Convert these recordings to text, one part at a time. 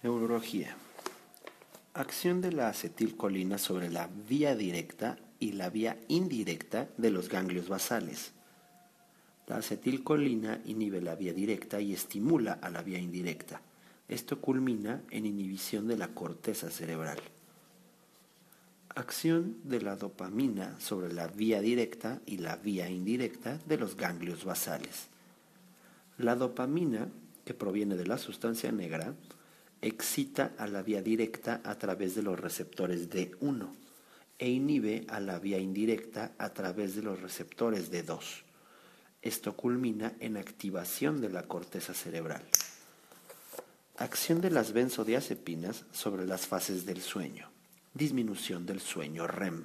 Neurología. Acción de la acetilcolina sobre la vía directa y la vía indirecta de los ganglios basales. La acetilcolina inhibe la vía directa y estimula a la vía indirecta. Esto culmina en inhibición de la corteza cerebral. Acción de la dopamina sobre la vía directa y la vía indirecta de los ganglios basales. La dopamina, que proviene de la sustancia negra, excita a la vía directa a través de los receptores D1 e inhibe a la vía indirecta a través de los receptores D2. Esto culmina en activación de la corteza cerebral. Acción de las benzodiazepinas sobre las fases del sueño. Disminución del sueño REM.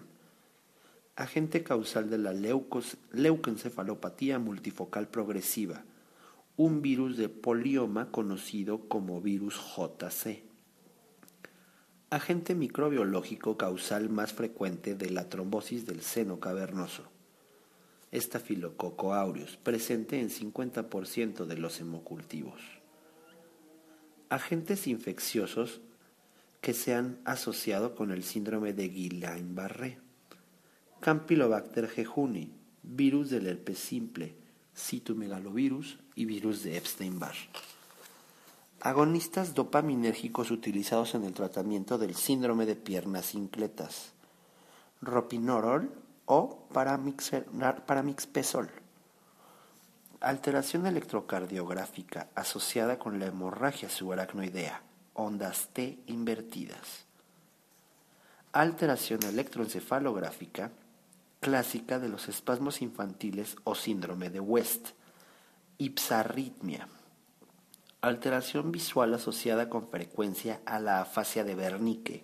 Agente causal de la leucoencefalopatía multifocal progresiva un virus de polioma conocido como virus JC. Agente microbiológico causal más frecuente de la trombosis del seno cavernoso. Estafilococo aureus, presente en 50% de los hemocultivos. Agentes infecciosos que se han asociado con el síndrome de Guillain-Barré. Campylobacter jejuni, virus del herpes simple, citomegalovirus y virus de Epstein-Barr. Agonistas dopaminérgicos utilizados en el tratamiento del síndrome de piernas incletas. Ropinorol o paramixpesol. Alteración electrocardiográfica asociada con la hemorragia subaracnoidea, ondas T invertidas. Alteración electroencefalográfica clásica de los espasmos infantiles o síndrome de West, ipsarritmia, alteración visual asociada con frecuencia a la afasia de Wernicke,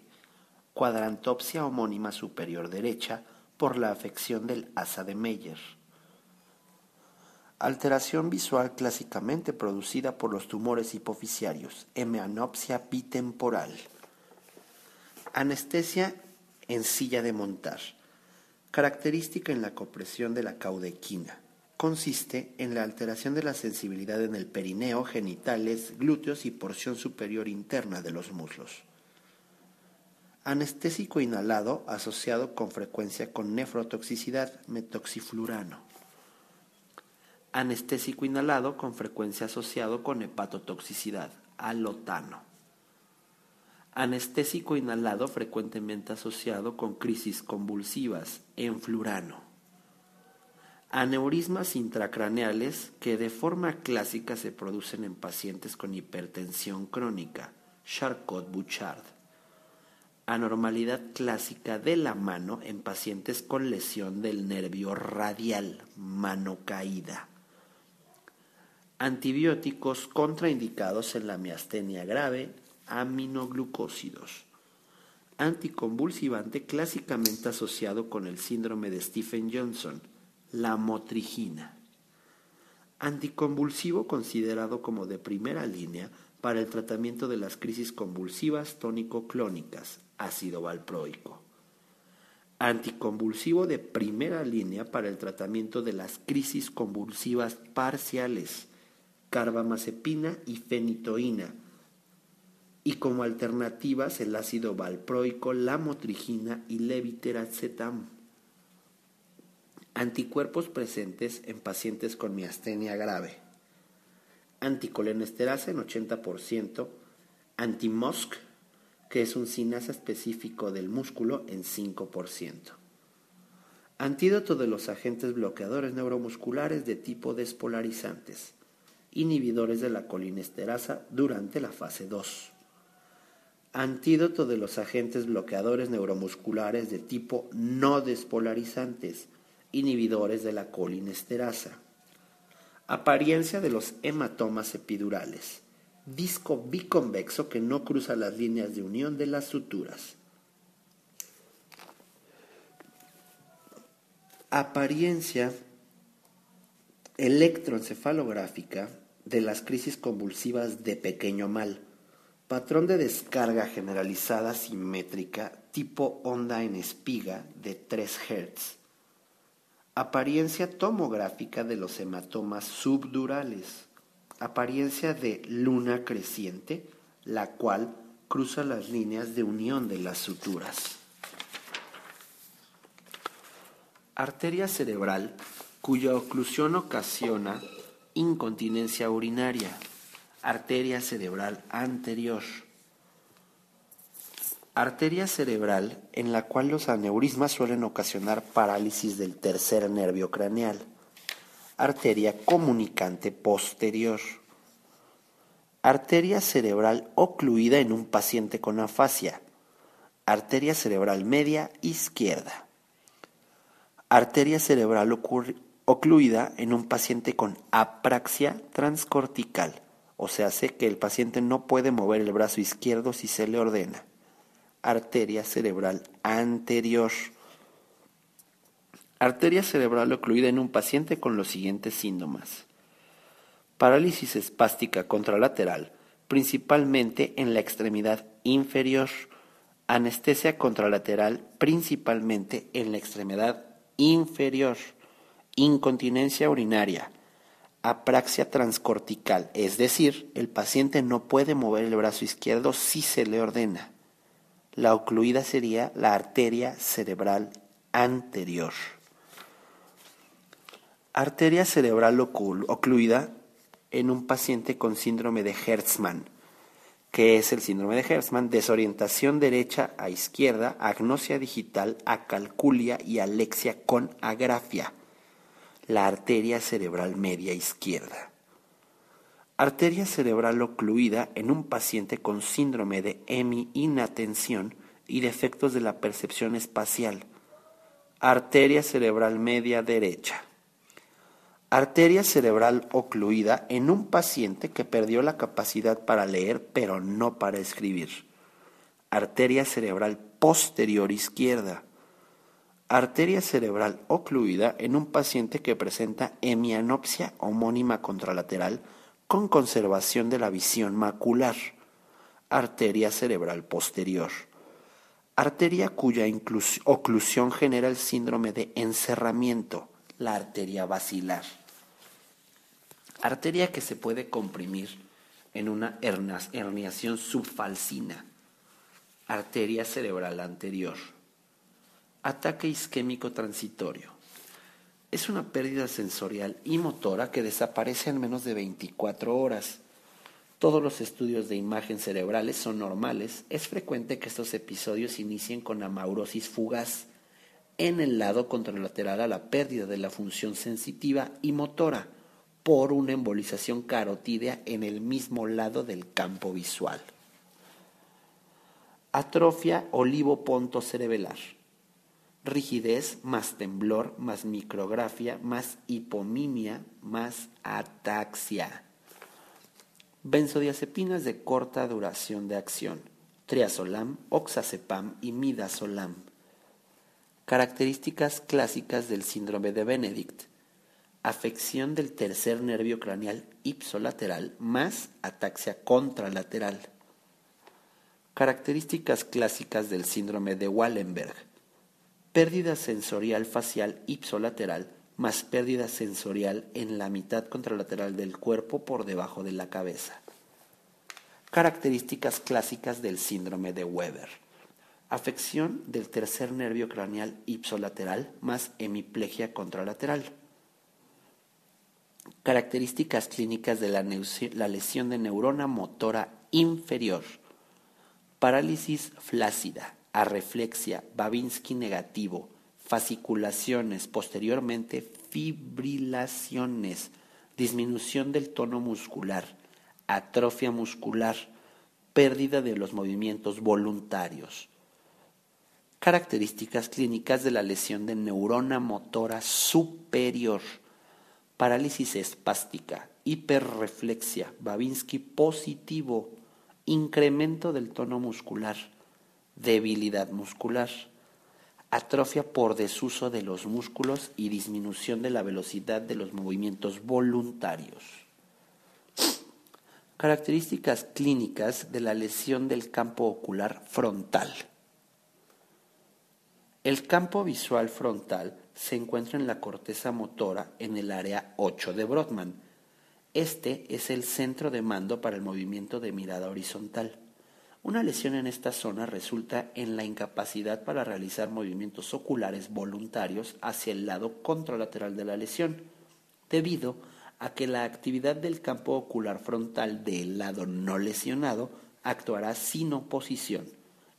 cuadrantopsia homónima superior derecha por la afección del asa de Meyer. Alteración visual clásicamente producida por los tumores hipoficiarios, hemanopsia bitemporal. Anestesia en silla de montar Característica en la compresión de la caudequina. Consiste en la alteración de la sensibilidad en el perineo, genitales, glúteos y porción superior interna de los muslos. Anestésico inhalado asociado con frecuencia con nefrotoxicidad, metoxiflurano. Anestésico inhalado con frecuencia asociado con hepatotoxicidad, alotano anestésico inhalado frecuentemente asociado con crisis convulsivas, enflurano. Aneurismas intracraneales que de forma clásica se producen en pacientes con hipertensión crónica, Charcot-Bouchard. Anormalidad clásica de la mano en pacientes con lesión del nervio radial, mano caída. Antibióticos contraindicados en la miastenia grave, aminoglucósidos. Anticonvulsivante clásicamente asociado con el síndrome de Stephen Johnson, la motrigina. Anticonvulsivo considerado como de primera línea para el tratamiento de las crisis convulsivas tónico-clónicas, ácido valproico. Anticonvulsivo de primera línea para el tratamiento de las crisis convulsivas parciales, carbamazepina y fenitoína, y como alternativas el ácido valproico, la motrigina y levitiracetam. Anticuerpos presentes en pacientes con miastenia grave. Anticolenesterasa en 80%, antimosc, que es un sinasa específico del músculo, en 5%. Antídoto de los agentes bloqueadores neuromusculares de tipo despolarizantes, inhibidores de la colinesterasa durante la fase 2 Antídoto de los agentes bloqueadores neuromusculares de tipo no despolarizantes, inhibidores de la colinesterasa. Apariencia de los hematomas epidurales. Disco biconvexo que no cruza las líneas de unión de las suturas. Apariencia electroencefalográfica de las crisis convulsivas de pequeño mal Patrón de descarga generalizada simétrica tipo onda en espiga de 3 Hz. Apariencia tomográfica de los hematomas subdurales. Apariencia de luna creciente la cual cruza las líneas de unión de las suturas. Arteria cerebral cuya oclusión ocasiona incontinencia urinaria. Arteria cerebral anterior. Arteria cerebral en la cual los aneurismas suelen ocasionar parálisis del tercer nervio craneal. Arteria comunicante posterior. Arteria cerebral ocluida en un paciente con afasia. Arteria cerebral media izquierda. Arteria cerebral ocluida en un paciente con apraxia transcortical, o sea, hace que el paciente no puede mover el brazo izquierdo si se le ordena. Arteria cerebral anterior. Arteria cerebral ocluida en un paciente con los siguientes síntomas. Parálisis espástica contralateral, principalmente en la extremidad inferior. Anestesia contralateral, principalmente en la extremidad inferior incontinencia urinaria, apraxia transcortical, es decir, el paciente no puede mover el brazo izquierdo si se le ordena. La ocluida sería la arteria cerebral anterior. Arteria cerebral ocluida en un paciente con síndrome de Hertzmann. ¿Qué es el síndrome de Hertzmann? Desorientación derecha a izquierda, agnosia digital, acalculia y alexia con agrafia la arteria cerebral media izquierda. Arteria cerebral ocluida en un paciente con síndrome de hemi-inatención y defectos de la percepción espacial. Arteria cerebral media derecha. Arteria cerebral ocluida en un paciente que perdió la capacidad para leer pero no para escribir. Arteria cerebral posterior izquierda arteria cerebral ocluida en un paciente que presenta hemianopsia homónima contralateral con conservación de la visión macular, arteria cerebral posterior, arteria cuya oclusión genera el síndrome de encerramiento, la arteria basilar, arteria que se puede comprimir en una herniación subfalcina, arteria cerebral anterior Ataque isquémico transitorio. Es una pérdida sensorial y motora que desaparece en menos de 24 horas. Todos los estudios de imagen cerebrales son normales. Es frecuente que estos episodios inicien con amaurosis fugaz en el lado contralateral a la pérdida de la función sensitiva y motora por una embolización carotídea en el mismo lado del campo visual. Atrofia olivo-ponto cerebelar rigidez más temblor más micrografia más hipomimia más ataxia. Benzodiazepinas de corta duración de acción, triazolam, oxazepam y midazolam. Características clásicas del síndrome de Benedict. Afección del tercer nervio craneal ipsolateral más ataxia contralateral. Características clásicas del síndrome de Wallenberg pérdida sensorial facial ipsolateral más pérdida sensorial en la mitad contralateral del cuerpo por debajo de la cabeza. Características clásicas del síndrome de Weber. Afección del tercer nervio craneal ipsolateral más hemiplegia contralateral. Características clínicas de la, la lesión de neurona motora inferior. Parálisis flácida, arreflexia, Babinski negativo, fasciculaciones, posteriormente fibrilaciones, disminución del tono muscular, atrofia muscular, pérdida de los movimientos voluntarios. Características clínicas de la lesión de neurona motora superior, parálisis espástica, hiperreflexia, Babinski positivo, incremento del tono muscular, debilidad muscular, atrofia por desuso de los músculos y disminución de la velocidad de los movimientos voluntarios. Características clínicas de la lesión del campo ocular frontal. El campo visual frontal se encuentra en la corteza motora en el área 8 de Brodmann. Este es el centro de mando para el movimiento de mirada horizontal. Una lesión en esta zona resulta en la incapacidad para realizar movimientos oculares voluntarios hacia el lado contralateral de la lesión, debido a que la actividad del campo ocular frontal del lado no lesionado actuará sin oposición.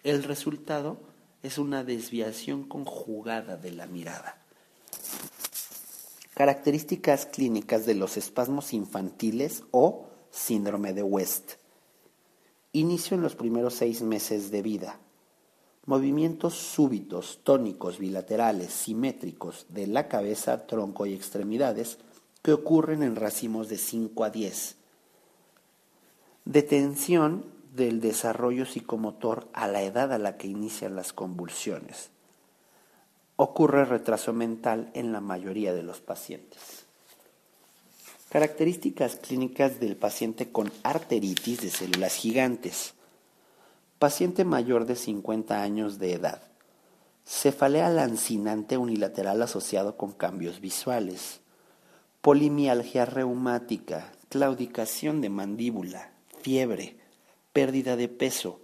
El resultado es una desviación conjugada de la mirada. Características clínicas de los espasmos infantiles o síndrome de West. Inicio en los primeros seis meses de vida. Movimientos súbitos, tónicos, bilaterales, simétricos de la cabeza, tronco y extremidades que ocurren en racimos de 5 a 10. Detención del desarrollo psicomotor a la edad a la que inician las convulsiones. Ocurre retraso mental en la mayoría de los pacientes. Características clínicas del paciente con arteritis de células gigantes. Paciente mayor de 50 años de edad. Cefalea lancinante unilateral asociado con cambios visuales. Polimialgia reumática, claudicación de mandíbula, fiebre, pérdida de peso,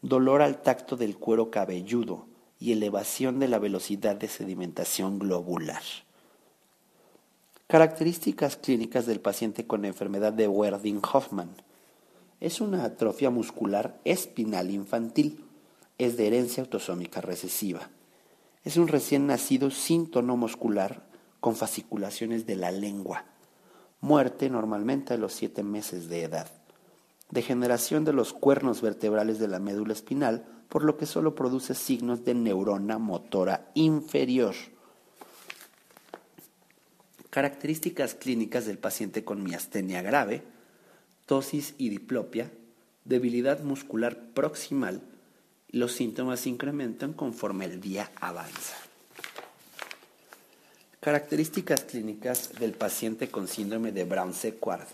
dolor al tacto del cuero cabelludo y elevación de la velocidad de sedimentación globular. Características clínicas del paciente con enfermedad de Werding-Hoffman. Es una atrofia muscular espinal infantil. Es de herencia autosómica recesiva. Es un recién nacido sin tono muscular con fasciculaciones de la lengua. Muerte normalmente a los siete meses de edad degeneración de los cuernos vertebrales de la médula espinal, por lo que solo produce signos de neurona motora inferior. Características clínicas del paciente con miastenia grave, tosis y diplopia, debilidad muscular proximal, los síntomas incrementan conforme el día avanza. Características clínicas del paciente con síndrome de Brown-Séquard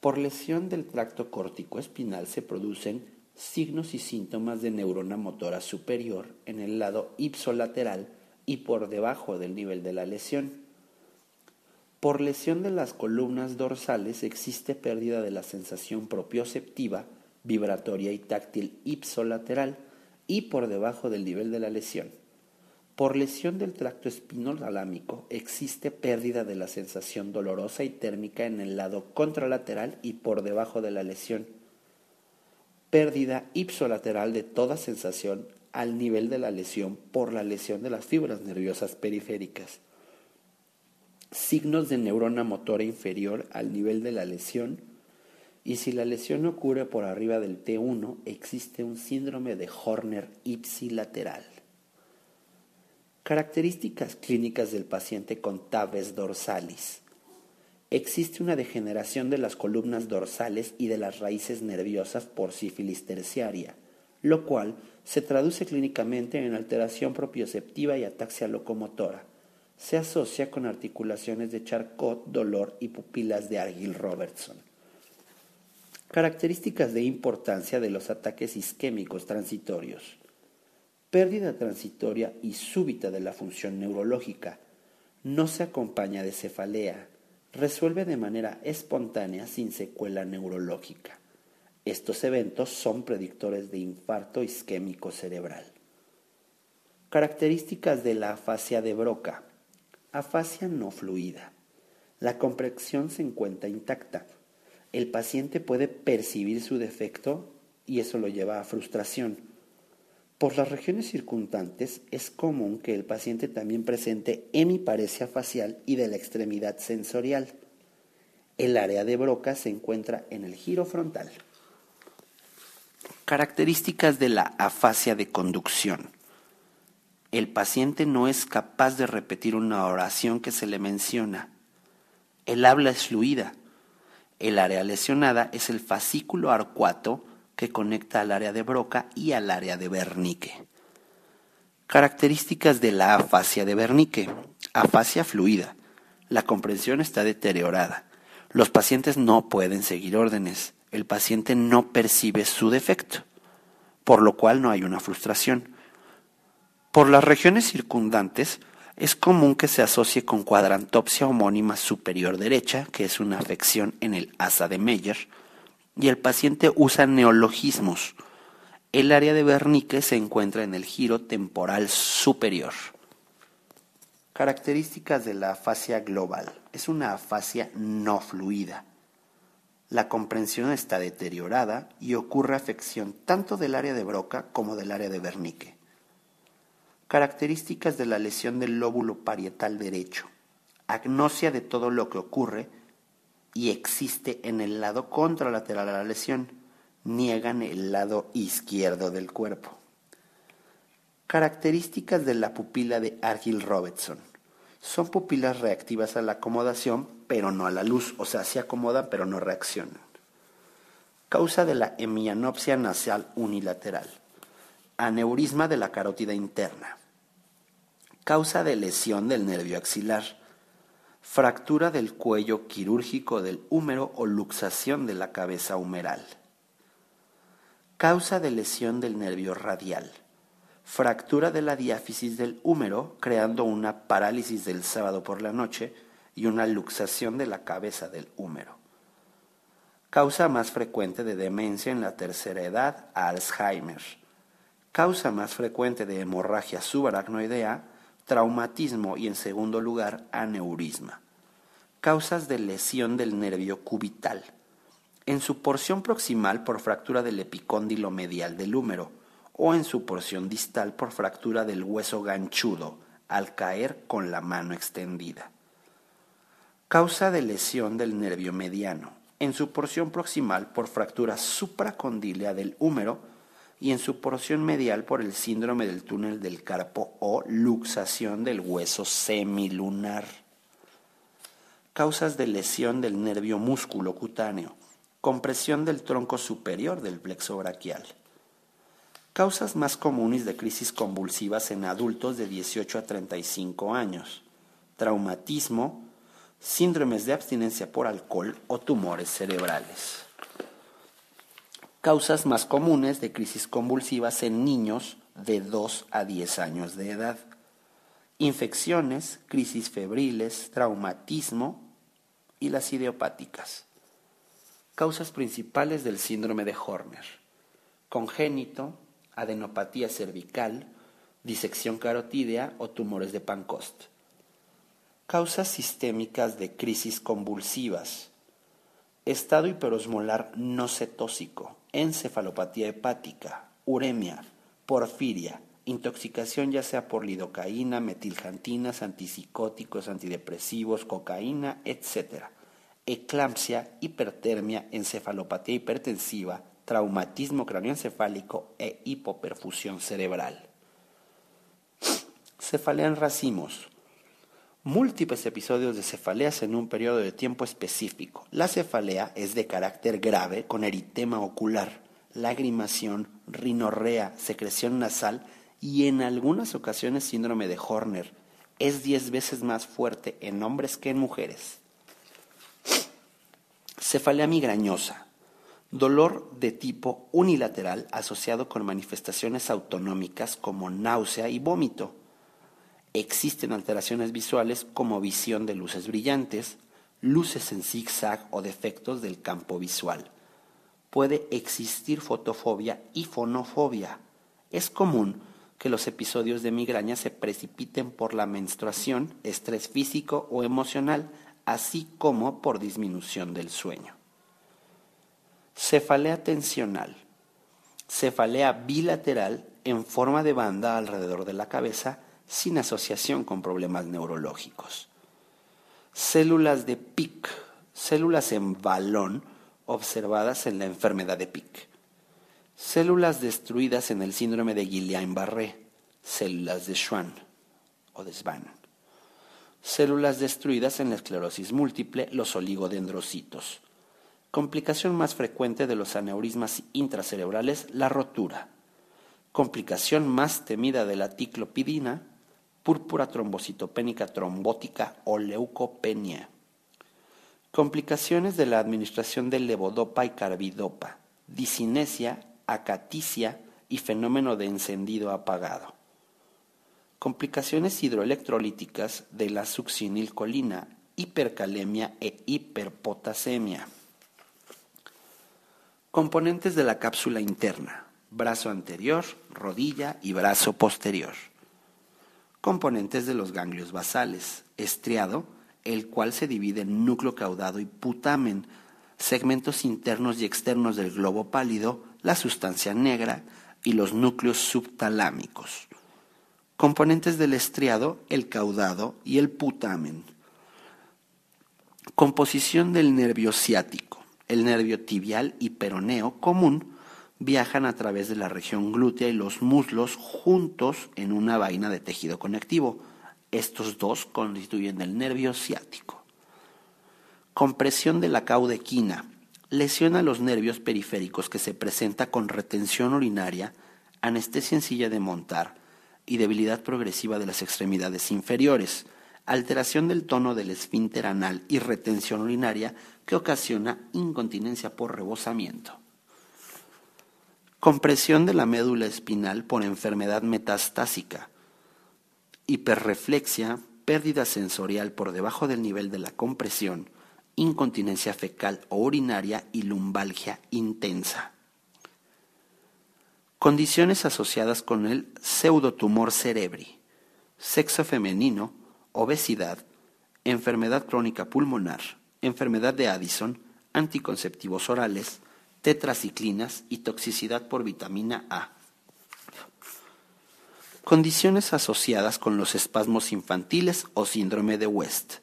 por lesión del tracto córtico-espinal se producen signos y síntomas de neurona motora superior en el lado ipsolateral y por debajo del nivel de la lesión. Por lesión de las columnas dorsales existe pérdida de la sensación propioceptiva, vibratoria y táctil ipsolateral y por debajo del nivel de la lesión. Por lesión del tracto espinotalámico existe pérdida de la sensación dolorosa y térmica en el lado contralateral y por debajo de la lesión. Pérdida ipsolateral de toda sensación al nivel de la lesión por la lesión de las fibras nerviosas periféricas. Signos de neurona motora inferior al nivel de la lesión y si la lesión ocurre por arriba del T1 existe un síndrome de Horner ipsilateral. Características clínicas del paciente con tabes dorsalis. Existe una degeneración de las columnas dorsales y de las raíces nerviosas por sífilis terciaria, lo cual se traduce clínicamente en alteración propioceptiva y ataxia locomotora. Se asocia con articulaciones de Charcot, dolor y pupilas de Argyll-Robertson. Características de importancia de los ataques isquémicos transitorios pérdida transitoria y súbita de la función neurológica, no se acompaña de cefalea, resuelve de manera espontánea sin secuela neurológica. Estos eventos son predictores de infarto isquémico cerebral. Características de la afasia de Broca. Afasia no fluida. La comprensión se encuentra intacta. El paciente puede percibir su defecto y eso lo lleva a frustración por las regiones circundantes es común que el paciente también presente hemiparesia facial y de la extremidad sensorial. El área de Broca se encuentra en el giro frontal. Características de la afasia de conducción. El paciente no es capaz de repetir una oración que se le menciona. El habla es fluida. El área lesionada es el fascículo arcuato que conecta al área de Broca y al área de Wernicke. Características de la afasia de Wernicke. Afasia fluida. La comprensión está deteriorada. Los pacientes no pueden seguir órdenes. El paciente no percibe su defecto, por lo cual no hay una frustración. Por las regiones circundantes, Es común que se asocie con cuadrantopsia homónima superior derecha, que es una afección en el asa de Meyer, y el paciente usa neologismos. El área de Wernicke se encuentra en el giro temporal superior. Características de la afasia global. Es una afasia no fluida. La comprensión está deteriorada y ocurre afección tanto del área de Broca como del área de Wernicke. Características de la lesión del lóbulo parietal derecho. Agnosia de todo lo que ocurre y existe en el lado contralateral a la lesión. Niegan el lado izquierdo del cuerpo. Características de la pupila de Argyll Robertson. Son pupilas reactivas a la acomodación, pero no a la luz, o sea, se acomodan pero no reaccionan. Causa de la hemianopsia nasal unilateral. Aneurisma de la carótida interna. Causa de lesión del nervio axilar fractura del cuello quirúrgico del húmero o luxación de la cabeza humeral. Causa de lesión del nervio radial. Fractura de la diáfisis del húmero, creando una parálisis del sábado por la noche y una luxación de la cabeza del húmero. Causa más frecuente de demencia en la tercera edad, Alzheimer. Causa más frecuente de hemorragia subaracnoidea, traumatismo y en segundo lugar aneurisma. Causas de lesión del nervio cubital. En su porción proximal por fractura del epicóndilo medial del húmero o en su porción distal por fractura del hueso ganchudo al caer con la mano extendida. Causa de lesión del nervio mediano. En su porción proximal por fractura supracondílea del húmero y en su porción medial por el síndrome del túnel del carpo o luxación del hueso semilunar. Causas de lesión del nervio músculo cutáneo. Compresión del tronco superior del plexo braquial. Causas más comunes de crisis convulsivas en adultos de 18 a 35 años. Traumatismo, síndromes de abstinencia por alcohol o tumores cerebrales causas más comunes de crisis convulsivas en niños de 2 a 10 años de edad. Infecciones, crisis febriles, traumatismo y las idiopáticas. Causas principales del síndrome de Horner. Congénito, adenopatía cervical, disección carotídea o tumores de Pancost. Causas sistémicas de crisis convulsivas. Estado hiperosmolar no cetósico, encefalopatía hepática, uremia, porfiria, intoxicación ya sea por lidocaína, metiljantinas, antipsicóticos, antidepresivos, cocaína, etc. Eclampsia, hipertermia, encefalopatía hipertensiva, traumatismo craneoencefálico e hipoperfusión cerebral. Cefalea en racimos múltiples episodios de cefaleas en un periodo de tiempo específico. La cefalea es de carácter grave con eritema ocular, lagrimación, rinorrea, secreción nasal y en algunas ocasiones síndrome de Horner. Es diez veces más fuerte en hombres que en mujeres. Cefalea migrañosa. Dolor de tipo unilateral asociado con manifestaciones autonómicas como náusea y vómito Existen alteraciones visuales como visión de luces brillantes, luces en zigzag o defectos del campo visual. Puede existir fotofobia y fonofobia. Es común que los episodios de migraña se precipiten por la menstruación, estrés físico o emocional, así como por disminución del sueño. Cefalea tensional. Cefalea bilateral en forma de banda alrededor de la cabeza sin asociación con problemas neurológicos. Células de PIC, células en balón observadas en la enfermedad de PIC. Células destruidas en el síndrome de Guillain-Barré, células de Schwann o de Schwann. Células destruidas en la esclerosis múltiple, los oligodendrocitos. Complicación más frecuente de los aneurismas intracerebrales, la rotura. Complicación más temida de la ticlopidina, púrpura trombocitopénica trombótica o leucopenia. Complicaciones de la administración de levodopa y carbidopa, disinesia, acaticia y fenómeno de encendido apagado. complicaciones hidroelectrolíticas de la succinilcolina, hipercalemia e hiperpotasemia. Componentes de la cápsula interna, brazo anterior, rodilla y brazo posterior. Componentes de los ganglios basales, estriado, el cual se divide en núcleo caudado y putamen, segmentos internos y externos del globo pálido, la sustancia negra y los núcleos subtalámicos. Componentes del estriado, el caudado y el putamen. Composición del nervio ciático. El nervio tibial y peroneo común viajan a través de la región glútea y los muslos juntos en una vaina de tejido conectivo. Estos dos constituyen el nervio ciático. Compresión de la caudequina. Lesiona los nervios periféricos que se presenta con retención urinaria, anestesia en silla de montar y debilidad progresiva de las extremidades inferiores, alteración del tono del esfínter anal y retención urinaria que ocasiona incontinencia por rebosamiento. Compresión de la médula espinal por enfermedad metastásica, hiperreflexia, pérdida sensorial por debajo del nivel de la compresión, incontinencia fecal o urinaria y lumbalgia intensa. Condiciones asociadas con el pseudotumor cerebri, sexo femenino, obesidad, enfermedad crónica pulmonar, enfermedad de Addison, anticonceptivos orales, tetraciclinas y toxicidad por vitamina A. Condiciones asociadas con los espasmos infantiles o síndrome de West.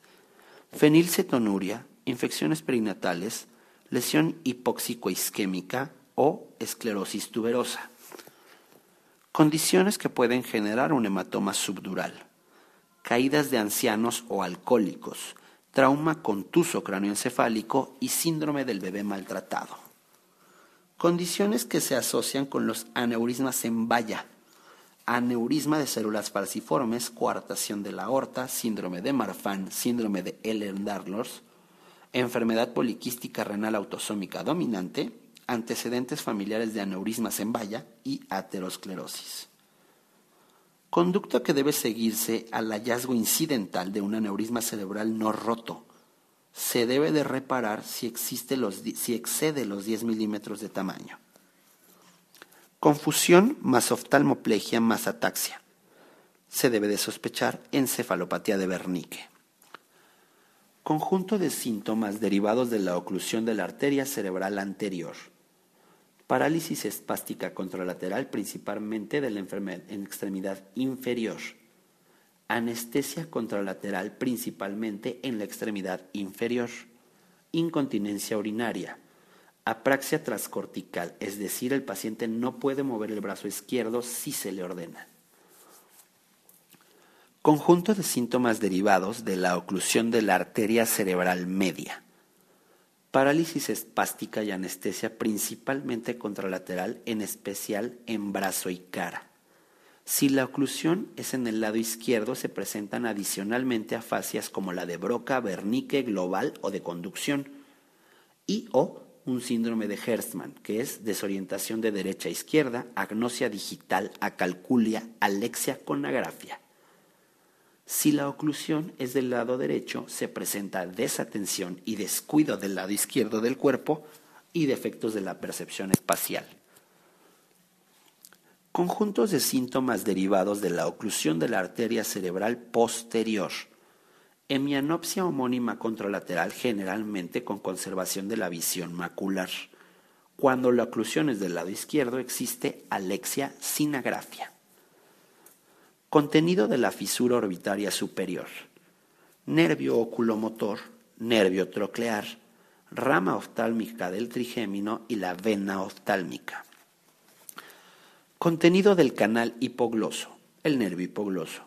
Fenilcetonuria, infecciones perinatales, lesión hipóxico-isquémica o esclerosis tuberosa. Condiciones que pueden generar un hematoma subdural. Caídas de ancianos o alcohólicos, trauma contuso cráneoencefálico y síndrome del bebé maltratado. Condiciones que se asocian con los aneurismas en valla, aneurisma de células falciformes, coartación de la aorta, síndrome de Marfan, síndrome de Ehlers-Danlos, enfermedad poliquística renal autosómica dominante, antecedentes familiares de aneurismas en valla y aterosclerosis. Conducto que debe seguirse al hallazgo incidental de un aneurisma cerebral no roto, se debe de reparar si, existe los, si excede los 10 milímetros de tamaño. Confusión más oftalmoplegia más ataxia. Se debe de sospechar encefalopatía de Wernicke. Conjunto de síntomas derivados de la oclusión de la arteria cerebral anterior. Parálisis espástica contralateral principalmente de la en extremidad inferior anestesia contralateral principalmente en la extremidad inferior, incontinencia urinaria, apraxia transcortical, es decir, el paciente no puede mover el brazo izquierdo si se le ordena. Conjunto de síntomas derivados de la oclusión de la arteria cerebral media. Parálisis espástica y anestesia principalmente contralateral, en especial en brazo y cara si la oclusión es en el lado izquierdo, se presentan adicionalmente afasias como la de Broca, Wernicke, global o de conducción, y o un síndrome de Hertzmann, que es desorientación de derecha a izquierda, agnosia digital, acalculia, alexia con agrafia. Si la oclusión es del lado derecho, se presenta desatención y descuido del lado izquierdo del cuerpo y defectos de la percepción espacial. Conjuntos de síntomas derivados de la oclusión de la arteria cerebral posterior. Hemianopsia homónima contralateral generalmente con conservación de la visión macular. Cuando la oclusión es del lado izquierdo existe alexia sin agrafia. Contenido de la fisura orbitaria superior. Nervio oculomotor, nervio troclear, rama oftálmica del trigémino y la vena oftálmica. Contenido del canal hipogloso, el nervio hipogloso.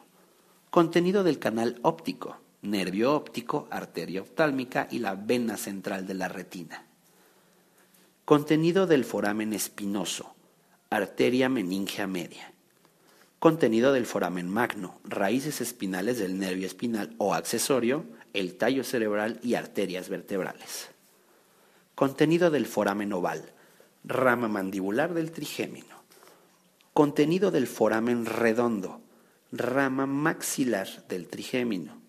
Contenido del canal óptico, nervio óptico, arteria oftálmica y la vena central de la retina. Contenido del foramen espinoso, arteria meningea media. Contenido del foramen magno, raíces espinales del nervio espinal o accesorio, el tallo cerebral y arterias vertebrales. Contenido del foramen oval, rama mandibular del trigémino contenido del foramen redondo, rama maxilar del trigémino.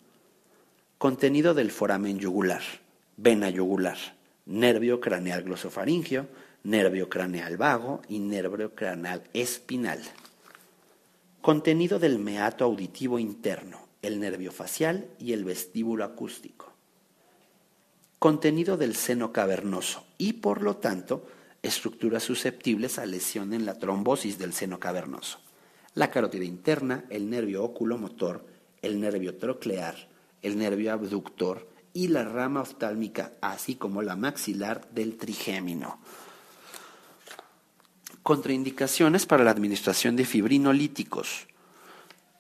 Contenido del foramen yugular, vena yugular, nervio craneal glosofaringio, nervio craneal vago y nervio craneal espinal. Contenido del meato auditivo interno, el nervio facial y el vestíbulo acústico. Contenido del seno cavernoso y por lo tanto estructuras susceptibles a lesión en la trombosis del seno cavernoso. La carótida interna, el nervio oculomotor, el nervio troclear, el nervio abductor y la rama oftálmica, así como la maxilar del trigémino. Contraindicaciones para la administración de fibrinolíticos.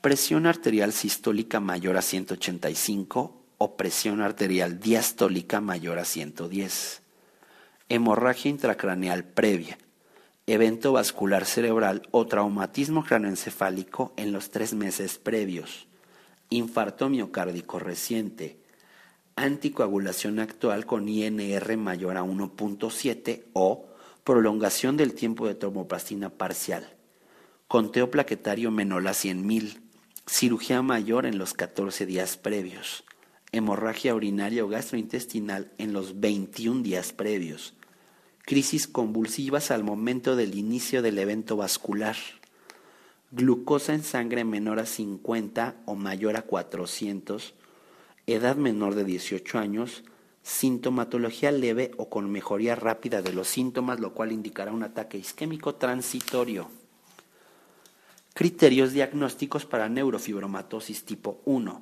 Presión arterial sistólica mayor a 185 o presión arterial diastólica mayor a 110 hemorragia intracraneal previa, evento vascular cerebral o traumatismo craneoencefálico en los tres meses previos, infarto miocárdico reciente, anticoagulación actual con INR mayor a 1.7 o prolongación del tiempo de tromboplastina parcial, conteo plaquetario menor a 100.000, cirugía mayor en los 14 días previos, hemorragia urinaria o gastrointestinal en los 21 días previos, crisis convulsivas al momento del inicio del evento vascular, glucosa en sangre menor a 50 o mayor a 400, edad menor de 18 años, sintomatología leve o con mejoría rápida de los síntomas, lo cual indicará un ataque isquémico transitorio. Criterios diagnósticos para neurofibromatosis tipo 1.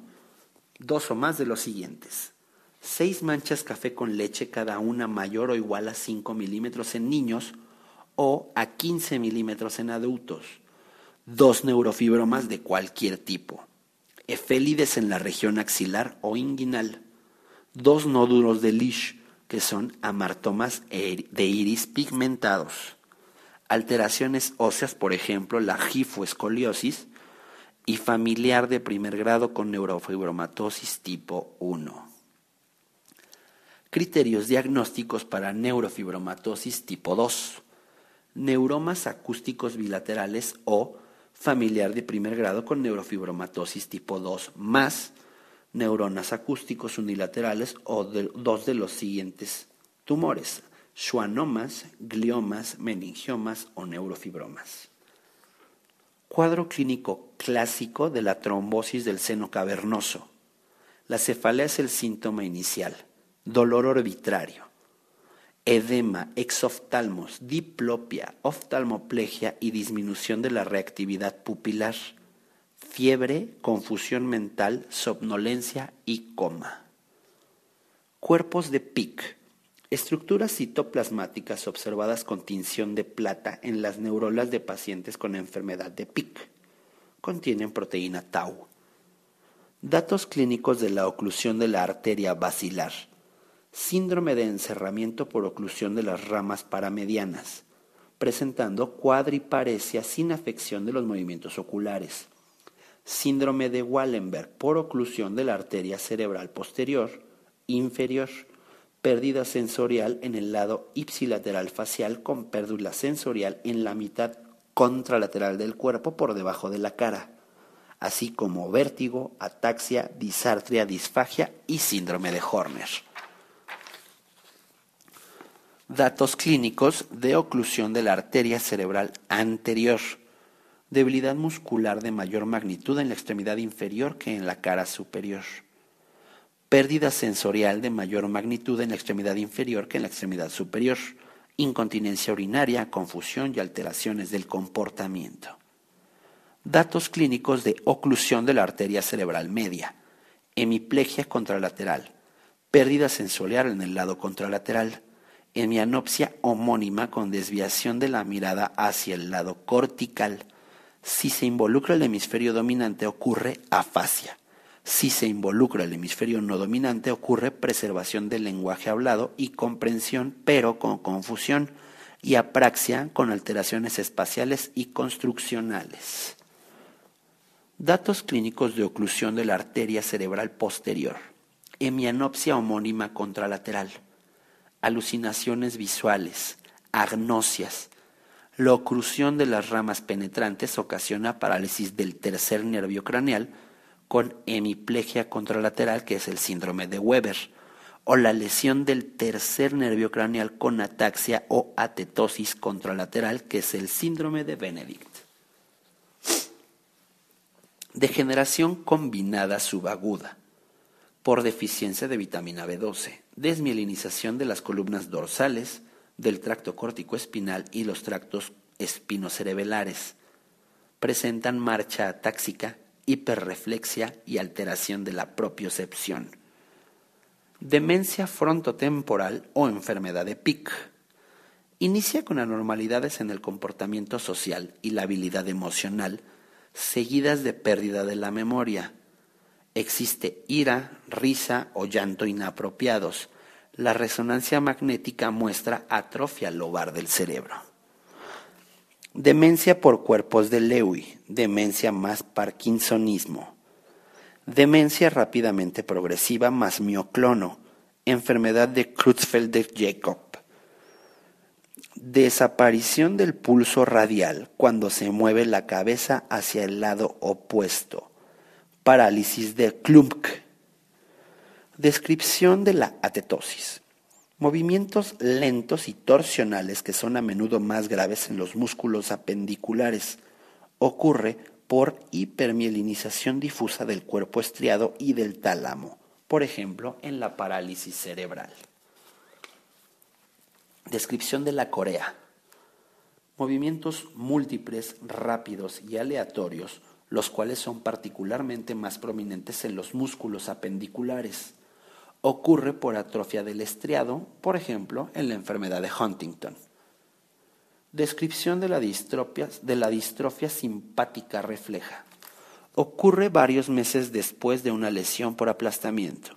Dos o más de los siguientes. 6 manchas café con leche cada una mayor o igual a 5 milímetros en niños o a 15 milímetros en adultos. Dos neurofibromas de cualquier tipo. Efélides en la región axilar o inguinal. Dos nódulos de Lish, que son amartomas e de iris pigmentados. Alteraciones óseas, por ejemplo, la gifoescoliosis, y familiar de primer grado con neurofibromatosis tipo 1. Criterios diagnósticos para neurofibromatosis tipo 2. Neuromas acústicos bilaterales o familiar de primer grado con neurofibromatosis tipo 2 más neuronas acústicos unilaterales o dos de los siguientes tumores, schwannomas, gliomas, meningiomas o neurofibromas. Cuadro clínico clásico de la trombosis del seno cavernoso. La cefalea es el síntoma inicial dolor arbitrario, edema, exoftalmos, diplopia, oftalmoplegia y disminución de la reactividad pupilar, fiebre, confusión mental, somnolencia y coma. Cuerpos de PIC. Estructuras citoplasmáticas observadas con tinción de plata en las neuronas de pacientes con enfermedad de PIC. Contienen proteína tau. Datos clínicos de la oclusión de la arteria basilar síndrome de encerramiento por oclusión de las ramas paramedianas, presentando cuadriparesia sin afección de los movimientos oculares, síndrome de Wallenberg por oclusión de la arteria cerebral posterior, inferior, pérdida sensorial en el lado ipsilateral facial con pérdida sensorial en la mitad contralateral del cuerpo por debajo de la cara, así como vértigo, ataxia, disartria, disfagia y síndrome de Horner. Datos clínicos de oclusión de la arteria cerebral anterior. Debilidad muscular de mayor magnitud en la extremidad inferior que en la cara superior. Pérdida sensorial de mayor magnitud en la extremidad inferior que en la extremidad superior. Incontinencia urinaria, confusión y alteraciones del comportamiento. Datos clínicos de oclusión de la arteria cerebral media. Hemiplegia contralateral. Pérdida sensorial en el lado contralateral hemianopsia homónima con desviación de la mirada hacia el lado cortical. Si se involucra el hemisferio dominante ocurre afasia. Si se involucra el hemisferio no dominante ocurre preservación del lenguaje hablado y comprensión, pero con confusión, y apraxia con alteraciones espaciales y construccionales. Datos clínicos de oclusión de la arteria cerebral posterior. Hemianopsia homónima contralateral alucinaciones visuales, agnosias, La oclusión de las ramas penetrantes ocasiona parálisis del tercer nervio craneal con hemiplegia contralateral, que es el síndrome de Weber, o la lesión del tercer nervio craneal con ataxia o atetosis contralateral, que es el síndrome de Benedict. Degeneración combinada subaguda por deficiencia de vitamina B12, desmielinización de las columnas dorsales, del tracto córtico-espinal y los tractos espinocerebelares. Presentan marcha atáxica, hiperreflexia y alteración de la propiocepción. Demencia frontotemporal o enfermedad de PIC. Inicia con anormalidades en el comportamiento social y la habilidad emocional, seguidas de pérdida de la memoria. Existe ira, risa o llanto inapropiados, la resonancia magnética muestra atrofia lobar del cerebro. Demencia por cuerpos de Lewy, demencia más parkinsonismo. Demencia rápidamente progresiva más mioclono, enfermedad de Creutzfeldt-Jakob. Desaparición del pulso radial cuando se mueve la cabeza hacia el lado opuesto. Parálisis de Klumpke Descripción de la atetosis. Movimientos lentos y torsionales que son a menudo más graves en los músculos apendiculares. Ocurre por hipermielinización difusa del cuerpo estriado y del tálamo, por ejemplo, en la parálisis cerebral. Descripción de la corea. Movimientos múltiples, rápidos y aleatorios, los cuales son particularmente más prominentes en los músculos apendiculares ocurre por atrofia del estriado, por ejemplo, en la enfermedad de Huntington. Descripción de la distrofia, de la distrofia simpática refleja. Ocurre varios meses después de una lesión por aplastamiento.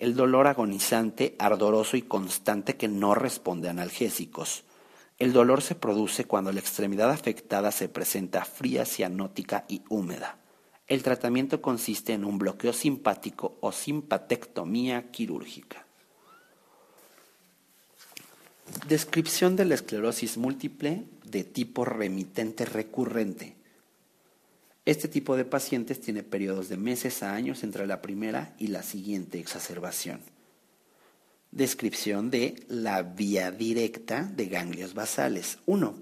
El dolor agonizante, ardoroso y constante que no responde a analgésicos. El dolor se produce cuando la extremidad afectada se presenta fría, cianótica y húmeda. El tratamiento consiste en un bloqueo simpático o simpatectomía quirúrgica. Descripción de la esclerosis múltiple de tipo remitente recurrente. Este tipo de pacientes tiene periodos de meses a años entre la primera y la siguiente exacerbación. Descripción de la vía directa de ganglios basales. 1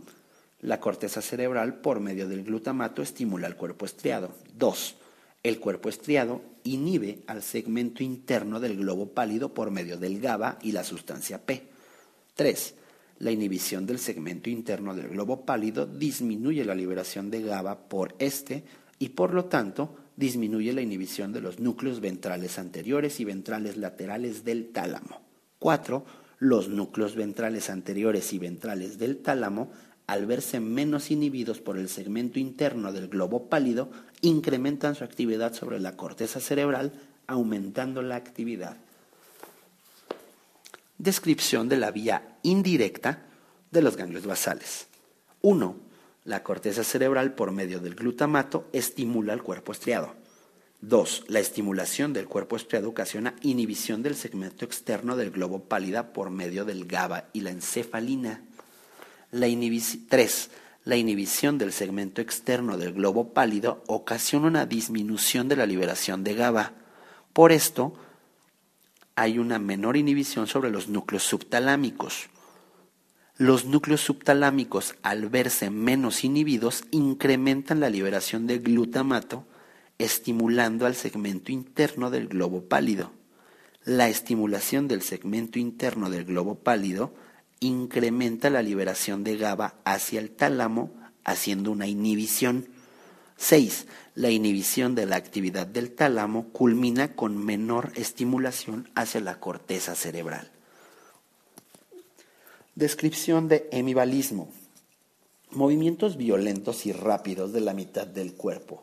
la corteza cerebral, por medio del glutamato, estimula el cuerpo estriado. 2. El cuerpo estriado inhibe al segmento interno del globo pálido por medio del GABA y la sustancia P. 3. La inhibición del segmento interno del globo pálido disminuye la liberación de GABA por este y por lo tanto disminuye la inhibición de los núcleos ventrales anteriores y ventrales laterales del tálamo. 4. Los núcleos ventrales anteriores y ventrales del tálamo al verse menos inhibidos por el segmento interno del globo pálido, incrementan su actividad sobre la corteza cerebral, aumentando la actividad. Descripción de la vía indirecta de los ganglios basales. 1. La corteza cerebral por medio del glutamato estimula el cuerpo estriado. 2. La estimulación del cuerpo estriado ocasiona inhibición del segmento externo del globo pálida por medio del GABA y la encefalina. 3. La inhibición del segmento externo del globo pálido ocasiona una disminución de la liberación de GABA. Por esto, hay una menor inhibición sobre los núcleos subtalámicos. Los núcleos subtalámicos, al verse menos inhibidos, incrementan la liberación de glutamato, estimulando al segmento interno del globo pálido. La estimulación del segmento interno del globo pálido incrementa la liberación de GABA hacia el tálamo, haciendo una inhibición. 6. La inhibición de la actividad del tálamo culmina con menor estimulación hacia la corteza cerebral. Descripción de hemibalismo. Movimientos violentos y rápidos de la mitad del cuerpo.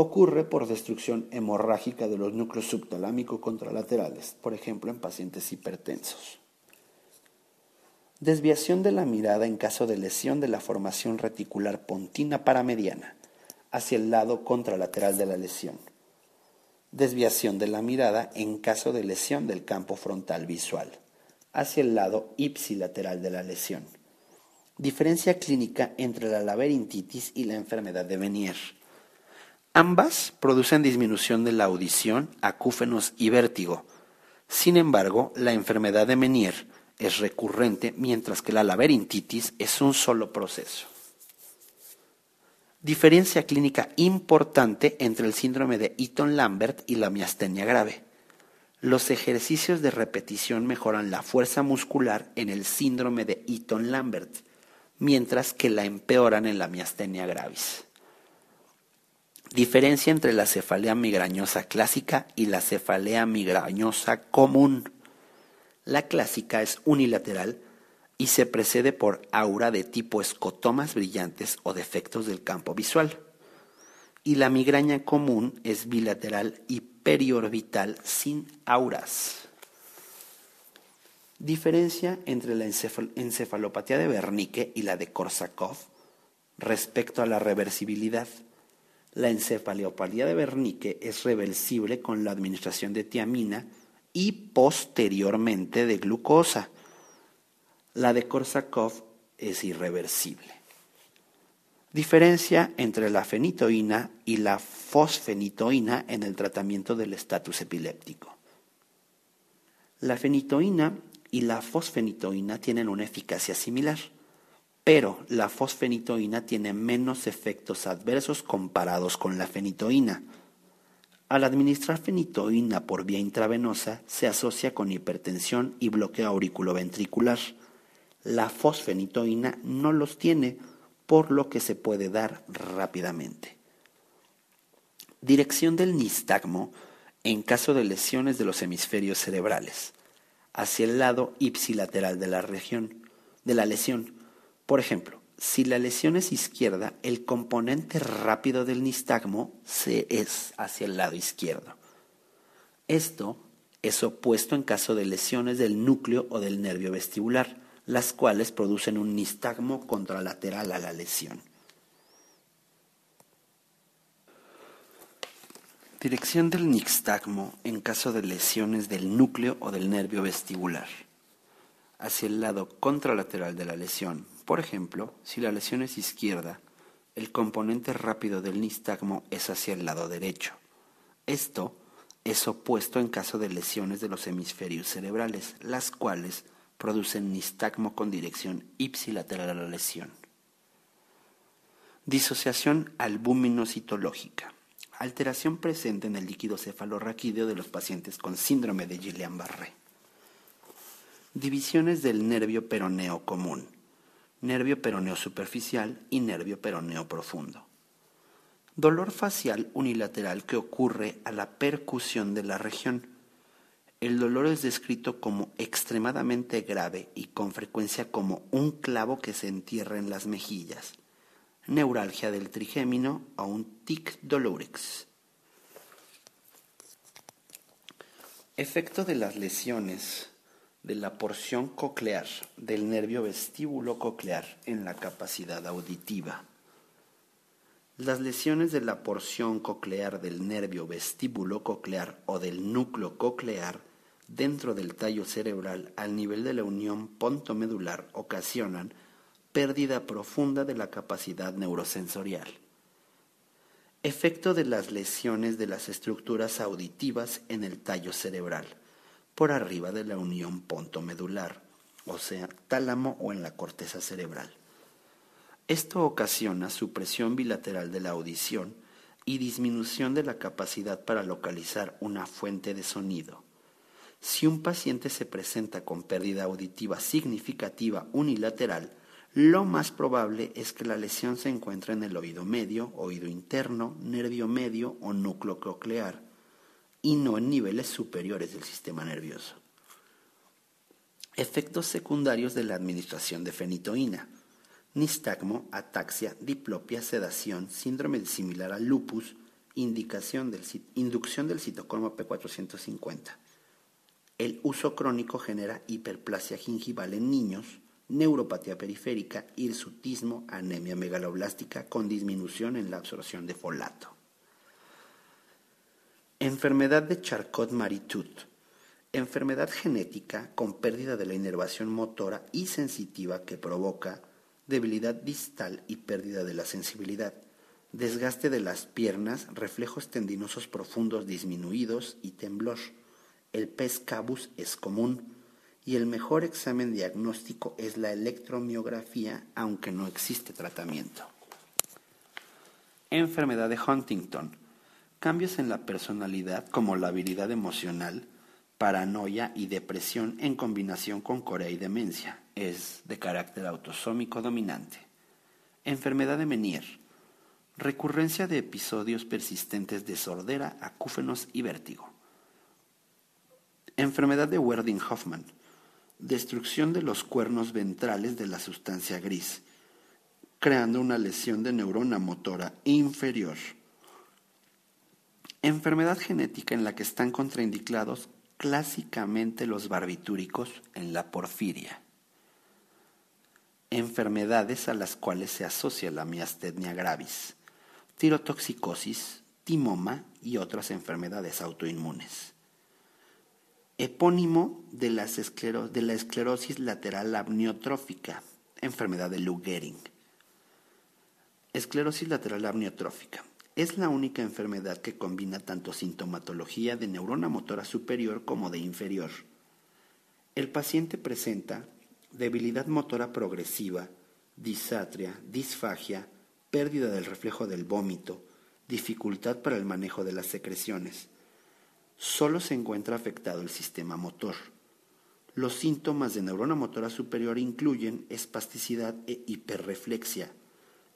Ocurre por destrucción hemorrágica de los núcleos subtalámico contralaterales, por ejemplo en pacientes hipertensos. Desviación de la mirada en caso de lesión de la formación reticular pontina paramediana hacia el lado contralateral de la lesión. Desviación de la mirada en caso de lesión del campo frontal visual hacia el lado ipsilateral de la lesión. Diferencia clínica entre la laberintitis y la enfermedad de Menier. Ambas producen disminución de la audición, acúfenos y vértigo. Sin embargo, la enfermedad de Menier es recurrente, mientras que la laberintitis es un solo proceso. Diferencia clínica importante entre el síndrome de Eaton-Lambert y la miastenia grave. Los ejercicios de repetición mejoran la fuerza muscular en el síndrome de Eaton-Lambert, mientras que la empeoran en la miastenia gravis. Diferencia entre la cefalea migrañosa clásica y la cefalea migrañosa común. La clásica es unilateral y se precede por aura de tipo escotomas brillantes o defectos del campo visual. Y la migraña común es bilateral y periorbital sin auras. Diferencia entre la encefalopatía de Wernicke y la de Korsakoff respecto a la reversibilidad. La encefalopatía de Wernicke es reversible con la administración de tiamina y posteriormente de glucosa. La de Korsakoff es irreversible. Diferencia entre la fenitoína y la fosfenitoína en el tratamiento del estatus epiléptico. La fenitoína y la fosfenitoína tienen una eficacia similar, pero la fosfenitoína tiene menos efectos adversos comparados con la fenitoína. Al administrar fenitoína por vía intravenosa se asocia con hipertensión y bloqueo auriculoventricular. La fosfenitoína no los tiene, por lo que se puede dar rápidamente. Dirección del nistagmo en caso de lesiones de los hemisferios cerebrales, hacia el lado ipsilateral de la región de la lesión. Por ejemplo, si la lesión es izquierda, el componente rápido del nistagmo se es hacia el lado izquierdo. Esto es opuesto en caso de lesiones del núcleo o del nervio vestibular, las cuales producen un nistagmo contralateral a la lesión. Dirección del nistagmo en caso de lesiones del núcleo o del nervio vestibular. Hacia el lado contralateral de la lesión, por ejemplo, si la lesión es izquierda, el componente rápido del nistagmo es hacia el lado derecho. Esto es opuesto en caso de lesiones de los hemisferios cerebrales, las cuales producen nistagmo con dirección ipsilateral a la lesión. Disociación albúmino-citológica. Alteración presente en el líquido cefalorraquídeo de los pacientes con síndrome de Guillain-Barré. Divisiones del nervio peroneo común nervio peroneo superficial y nervio peroneo profundo. Dolor facial unilateral que ocurre a la percusión de la región. El dolor es descrito como extremadamente grave y con frecuencia como un clavo que se entierra en las mejillas. Neuralgia del trigémino o un tic dolorix. Efecto de las lesiones de la porción coclear del nervio vestíbulo coclear en la capacidad auditiva. Las lesiones de la porción coclear del nervio vestíbulo coclear o del núcleo coclear dentro del tallo cerebral al nivel de la unión pontomedular ocasionan pérdida profunda de la capacidad neurosensorial. Efecto de las lesiones de las estructuras auditivas en el tallo cerebral por arriba de la unión pontomedular, o sea, tálamo o en la corteza cerebral. Esto ocasiona supresión bilateral de la audición y disminución de la capacidad para localizar una fuente de sonido. Si un paciente se presenta con pérdida auditiva significativa unilateral, lo más probable es que la lesión se encuentre en el oído medio, oído interno, nervio medio o núcleo coclear, y no en niveles superiores del sistema nervioso. Efectos secundarios de la administración de fenitoína. Nistagmo, ataxia, diplopia, sedación, síndrome similar al lupus, inducción del citocromo P450. El uso crónico genera hiperplasia gingival en niños, neuropatía periférica, hirsutismo, anemia megaloblástica con disminución en la absorción de folato. Enfermedad de Charcot-Marie-Tooth. Enfermedad genética con pérdida de la inervación motora y sensitiva que provoca debilidad distal y pérdida de la sensibilidad, desgaste de las piernas, reflejos tendinosos profundos disminuidos y temblor. El pes cabus es común y el mejor examen diagnóstico es la electromiografía, aunque no existe tratamiento. Enfermedad de Huntington. Cambios en la personalidad como la habilidad emocional, paranoia y depresión en combinación con corea y demencia. Es de carácter autosómico dominante. Enfermedad de Menier. Recurrencia de episodios persistentes de sordera, acúfenos y vértigo. Enfermedad de Werding-Hoffman. Destrucción de los cuernos ventrales de la sustancia gris creando una lesión de neurona motora inferior. Enfermedad genética en la que están contraindicados clásicamente los barbitúricos en la porfiria. Enfermedades a las cuales se asocia la miastenia gravis, tirotoxicosis, timoma y otras enfermedades autoinmunes. Epónimo de, de la esclerosis lateral amniotrófica, enfermedad de Lou Esclerosis lateral amniotrófica. Es la única enfermedad que combina tanto sintomatología de neurona motora superior como de inferior. El paciente presenta debilidad motora progresiva, disatria, disfagia, pérdida del reflejo del vómito, dificultad para el manejo de las secreciones. Solo se encuentra afectado el sistema motor. Los síntomas de neurona motora superior incluyen espasticidad e hiperreflexia,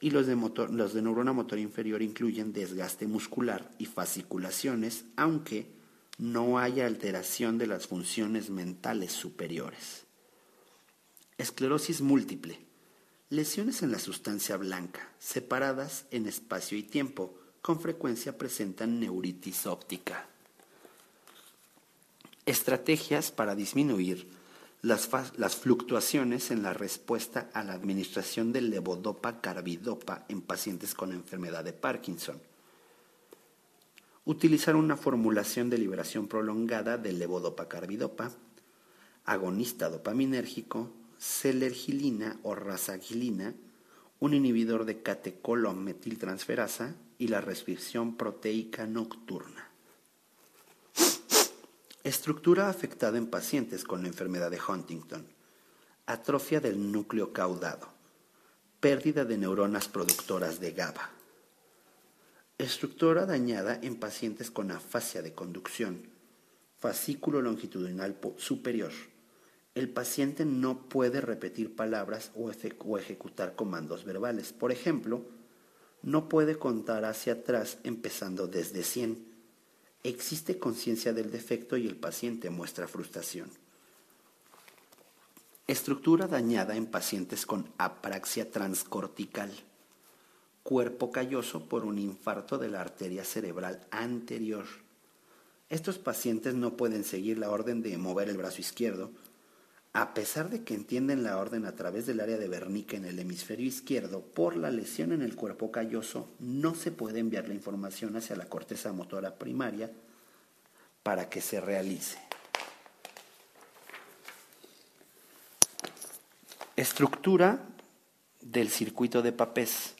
y los de, los de neurona motor inferior incluyen desgaste muscular y fasciculaciones, aunque no haya alteración de las funciones mentales superiores. Esclerosis múltiple. Lesiones en la sustancia blanca, separadas en espacio y tiempo, con frecuencia presentan neuritis óptica. Estrategias para disminuir las, fluctuaciones en la respuesta a la administración del levodopa-carbidopa en pacientes con enfermedad de Parkinson. Utilizar una formulación de liberación prolongada del levodopa-carbidopa, agonista dopaminérgico, celergilina o rasagilina, un inhibidor de catecolonmetiltransferasa y la restricción proteica nocturna. Estructura afectada en pacientes con la enfermedad de Huntington. Atrofia del núcleo caudado. Pérdida de neuronas productoras de GABA. Estructura dañada en pacientes con afasia de conducción. Fascículo longitudinal superior. El paciente no puede repetir palabras o, ejecutar comandos verbales. Por ejemplo, no puede contar hacia atrás empezando desde 100 existe conciencia del defecto y el paciente muestra frustración. Estructura dañada en pacientes con apraxia transcortical. Cuerpo calloso por un infarto de la arteria cerebral anterior. Estos pacientes no pueden seguir la orden de mover el brazo izquierdo, a pesar de que entienden la orden a través del área de Wernicke en el hemisferio izquierdo, por la lesión en el cuerpo calloso no se puede enviar la información hacia la corteza motora primaria para que se realice. Estructura del circuito de papés.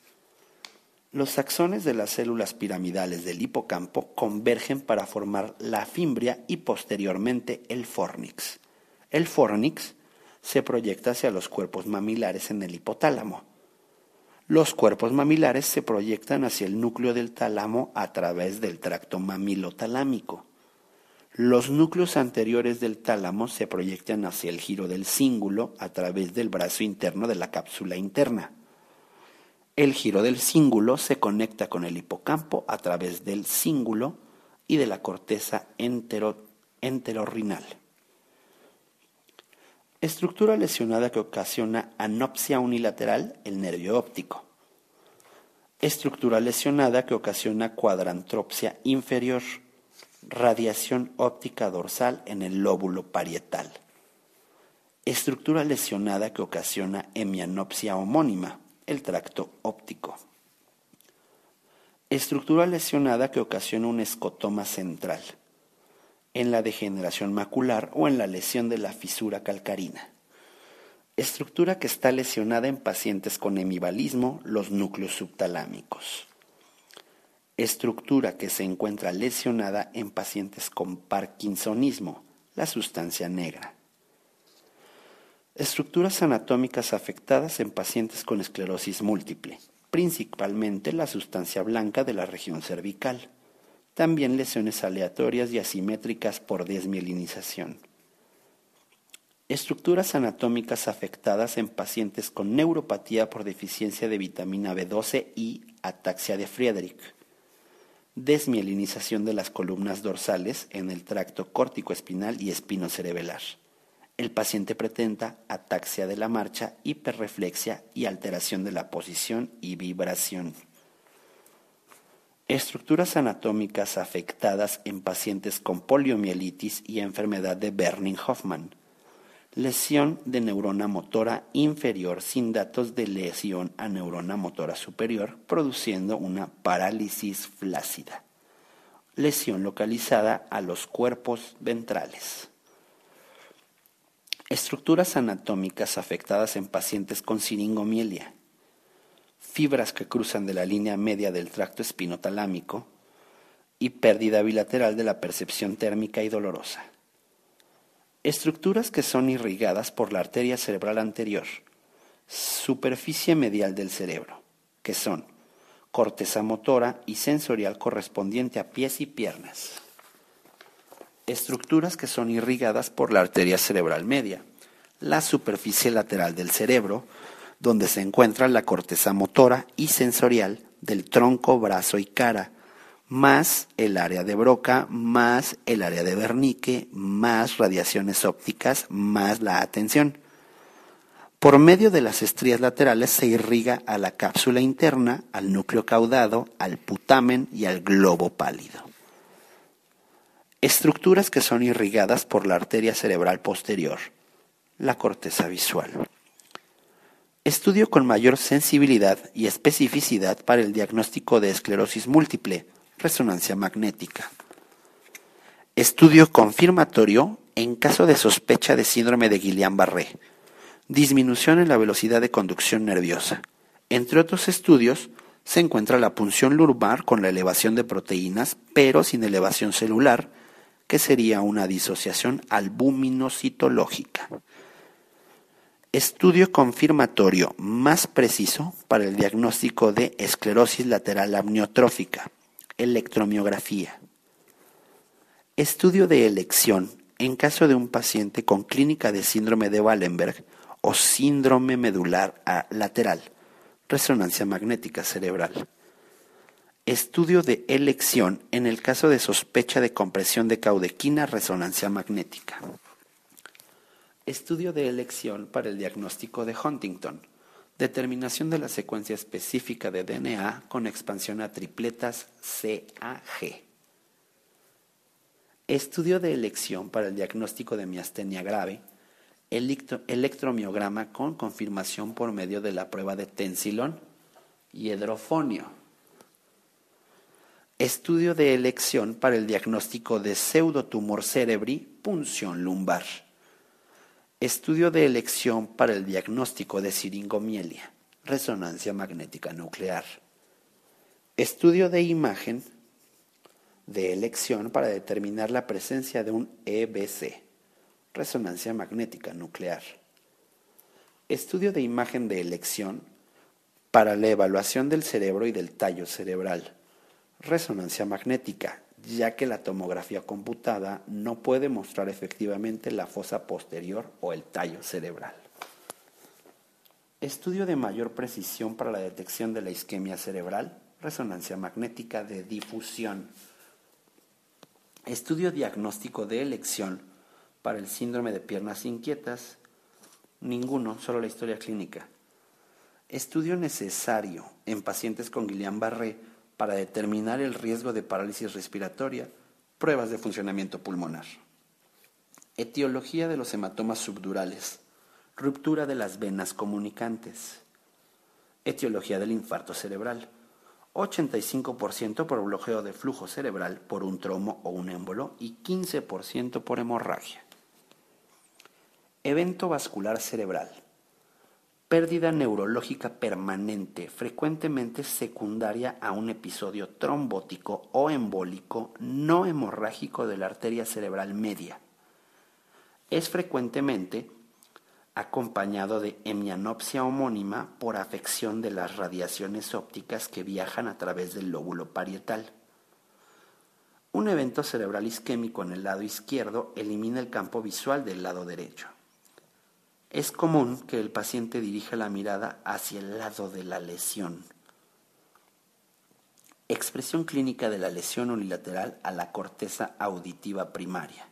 Los axones de las células piramidales del hipocampo convergen para formar la fimbria y posteriormente el fornix. El fornix se proyecta hacia los cuerpos mamilares en el hipotálamo. Los cuerpos mamilares se proyectan hacia el núcleo del tálamo a través del tracto mamilotalámico. Los núcleos anteriores del tálamo se proyectan hacia el giro del cíngulo a través del brazo interno de la cápsula interna. El giro del cíngulo se conecta con el hipocampo a través del cíngulo y de la corteza enterorrinal. Estructura lesionada que ocasiona anopsia unilateral, el nervio óptico. Estructura lesionada que ocasiona cuadrantropsia inferior, radiación óptica dorsal en el lóbulo parietal. Estructura lesionada que ocasiona hemianopsia homónima, el tracto óptico. Estructura lesionada que ocasiona un escotoma central en la degeneración macular o en la lesión de la fisura calcarina. Estructura que está lesionada en pacientes con hemibalismo, los núcleos subtalámicos. Estructura que se encuentra lesionada en pacientes con parkinsonismo, la sustancia negra. Estructuras anatómicas afectadas en pacientes con esclerosis múltiple, principalmente la sustancia blanca de la región cervical. También lesiones aleatorias y asimétricas por desmielinización. Estructuras anatómicas afectadas en pacientes con neuropatía por deficiencia de vitamina B12 y ataxia de Friedrich. Desmielinización de las columnas dorsales en el tracto córtico-espinal y espinocerebelar. El paciente presenta ataxia de la marcha, hiperreflexia y alteración de la posición y vibración. Estructuras anatómicas afectadas en pacientes con poliomielitis y enfermedad de Berning-Hoffman lesión de neurona motora inferior sin datos de lesión a neurona motora superior, produciendo una parálisis flácida. Lesión localizada a los cuerpos ventrales. Estructuras anatómicas afectadas en pacientes con siringomielia. Fibras que cruzan de la línea media del tracto espinotalámico y pérdida bilateral de la percepción térmica y dolorosa Estructuras que son irrigadas por la arteria cerebral anterior, superficie medial del cerebro, que son corteza motora y sensorial correspondiente a pies y piernas. Estructuras que son irrigadas por la arteria cerebral media, la superficie lateral del cerebro, donde se encuentra la corteza motora y sensorial del tronco, brazo y cara, más el área de Broca, más el área de Wernicke, más radiaciones ópticas, más la atención. Por medio de las estrías laterales se irriga a la cápsula interna, al núcleo caudado, al putamen y al globo pálido. Estructuras que son irrigadas por la arteria cerebral posterior, la corteza visual. Estudio con mayor sensibilidad y especificidad para el diagnóstico de esclerosis múltiple, resonancia magnética. Estudio confirmatorio en caso de sospecha de síndrome de Guillain-Barré. Disminución en la velocidad de conducción nerviosa. Entre otros estudios, se encuentra la punción lumbar con la elevación de proteínas, pero sin elevación celular, que sería una disociación albuminocitológica. Estudio confirmatorio más preciso para el diagnóstico de esclerosis lateral amniotrófica Electromiografía. Estudio de elección en caso de un paciente con clínica de síndrome de Wallenberg o síndrome medular lateral. Resonancia magnética cerebral. Estudio de elección en el caso de sospecha de compresión de caudequina, resonancia magnética. Estudio de elección para el diagnóstico de Huntington Determinación de la secuencia específica de DNA con expansión a tripletas CAG. Estudio de elección para el diagnóstico de miastenia grave. electromiograma con confirmación por medio de la prueba de tensilón y hidrofonio. Estudio de elección para el diagnóstico de pseudotumor cerebri, punción lumbar. Estudio de elección para el diagnóstico de siringomielia, resonancia magnética nuclear. Estudio de imagen de elección para determinar la presencia de un EBC, resonancia magnética nuclear. Estudio de imagen de elección para la evaluación del cerebro y del tallo cerebral, resonancia magnética, ya que la tomografía computada no puede mostrar efectivamente la fosa posterior o el tallo cerebral. Estudio de mayor precisión para la detección de la isquemia cerebral, resonancia magnética de difusión. Estudio diagnóstico de elección para el síndrome de piernas inquietas, ninguno, solo la historia clínica. Estudio necesario en pacientes con Guillain-Barré para determinar el riesgo de parálisis respiratoria, pruebas de funcionamiento pulmonar. Etiología de los hematomas subdurales, ruptura de las venas comunicantes. Etiología del infarto cerebral, 85% por bloqueo de flujo cerebral por un tromo o un émbolo y 15% por hemorragia. Evento vascular cerebral, pérdida neurológica permanente, frecuentemente secundaria a un episodio trombótico o embólico no hemorrágico de la arteria cerebral media. Es frecuentemente acompañado de hemianopsia homónima por afección de las radiaciones ópticas que viajan a través del lóbulo parietal. Un evento cerebral isquémico en el lado izquierdo elimina el campo visual del lado derecho. Es común que el paciente dirija la mirada hacia el lado de la lesión. Expresión clínica de la lesión unilateral a la corteza auditiva primaria.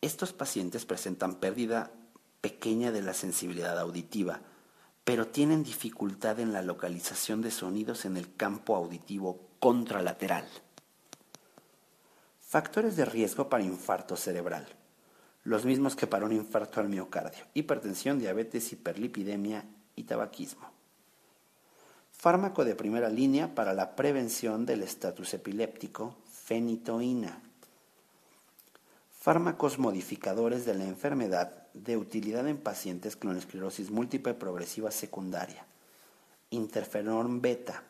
Estos pacientes presentan pérdida pequeña de la sensibilidad auditiva, pero tienen dificultad en la localización de sonidos en el campo auditivo contralateral. Factores de riesgo para infarto cerebral los mismos que para un infarto al miocardio, hipertensión, diabetes, hiperlipidemia y tabaquismo. Fármaco de primera línea para la prevención del estatus epiléptico, fenitoína. Fármacos modificadores de la enfermedad de utilidad en pacientes con esclerosis múltiple progresiva secundaria. Interferón beta.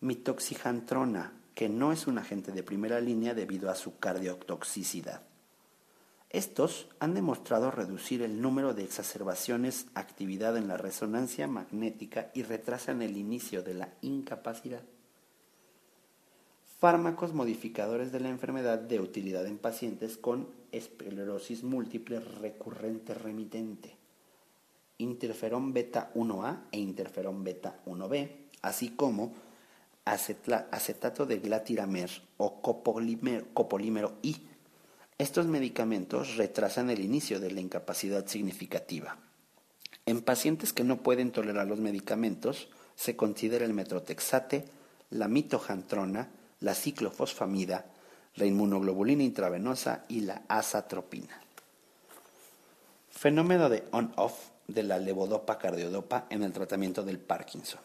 Mitoxijantrona, que no es un agente de primera línea debido a su cardiotoxicidad. Estos han demostrado reducir el número de exacerbaciones, actividad en la resonancia magnética y retrasan el inicio de la incapacidad. Fármacos modificadores de la enfermedad de utilidad en pacientes con esclerosis múltiple recurrente remitente. Interferón beta 1A e interferón beta 1B, así como acetato de glatiramer o copolímero I estos medicamentos retrasan el inicio de la incapacidad significativa. En pacientes que no pueden tolerar los medicamentos, se considera el metrotexate, la mitojantrona, la ciclofosfamida, la inmunoglobulina intravenosa y la azatropina. Fenómeno de on-off de la levodopa cardiodopa en el tratamiento del Parkinson.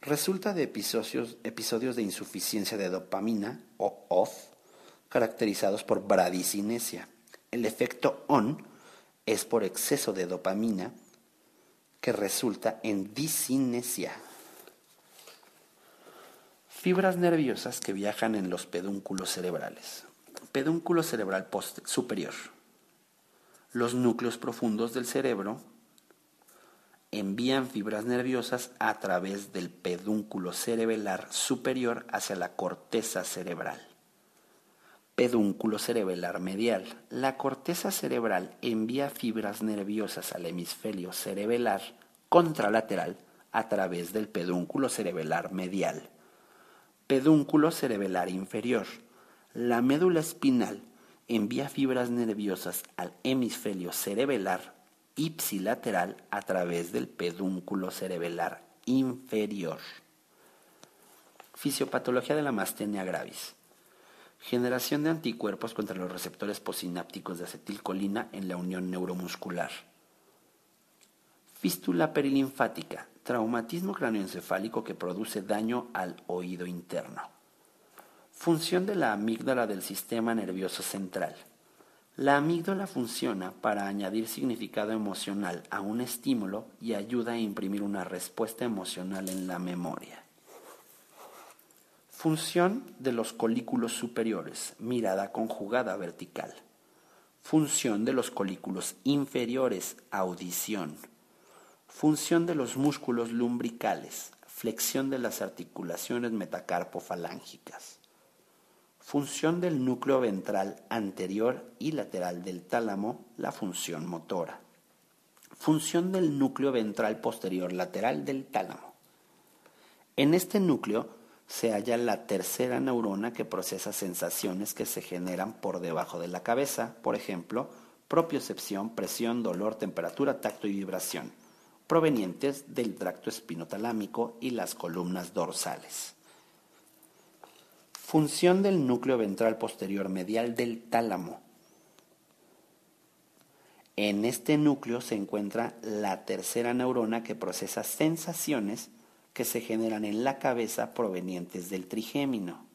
Resulta de episodios, episodios de insuficiencia de dopamina o off caracterizados por bradicinesia. El efecto ON es por exceso de dopamina que resulta en disinesia. Fibras nerviosas que viajan en los pedúnculos cerebrales. Pedúnculo cerebral superior. Los núcleos profundos del cerebro envían fibras nerviosas a través del pedúnculo cerebelar superior hacia la corteza cerebral pedúnculo cerebelar medial. La corteza cerebral envía fibras nerviosas al hemisferio cerebelar contralateral a través del pedúnculo cerebelar medial. Pedúnculo cerebelar inferior. La médula espinal envía fibras nerviosas al hemisferio cerebelar ipsilateral a través del pedúnculo cerebelar inferior. Fisiopatología de la mastenia gravis. Generación de anticuerpos contra los receptores posinápticos de acetilcolina en la unión neuromuscular. Fístula perilinfática, traumatismo cráneoencefálico que produce daño al oído interno. Función de la amígdala del sistema nervioso central. La amígdala funciona para añadir significado emocional a un estímulo y ayuda a imprimir una respuesta emocional en la memoria. Función de los colículos superiores, mirada conjugada vertical. Función de los colículos inferiores, audición. Función de los músculos lumbricales, flexión de las articulaciones metacarpofalángicas. Función del núcleo ventral anterior y lateral del tálamo, la función motora. Función del núcleo ventral posterior lateral del tálamo. En este núcleo se halla la tercera neurona que procesa sensaciones que se generan por debajo de la cabeza, por ejemplo, propiocepción, presión, dolor, temperatura, tacto y vibración, provenientes del tracto espinotalámico y las columnas dorsales. Función del núcleo ventral posterior medial del tálamo. En este núcleo se encuentra la tercera neurona que procesa sensaciones que se generan en la cabeza provenientes del trigémino.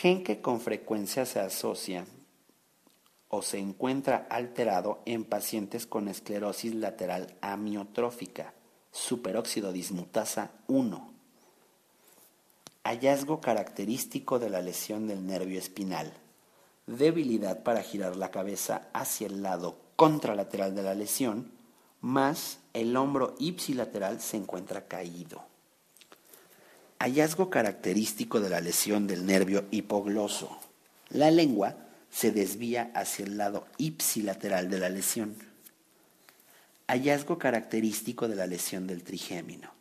Gen que con frecuencia se asocia o se encuentra alterado en pacientes con esclerosis lateral amiotrófica, superóxido dismutasa 1. Hallazgo característico de la lesión del nervio espinal. Debilidad para girar la cabeza hacia el lado contralateral de la lesión, más el hombro ipsilateral se encuentra caído. Hallazgo característico de la lesión del nervio hipogloso. La lengua se desvía hacia el lado ipsilateral de la lesión. Hallazgo característico de la lesión del trigémino.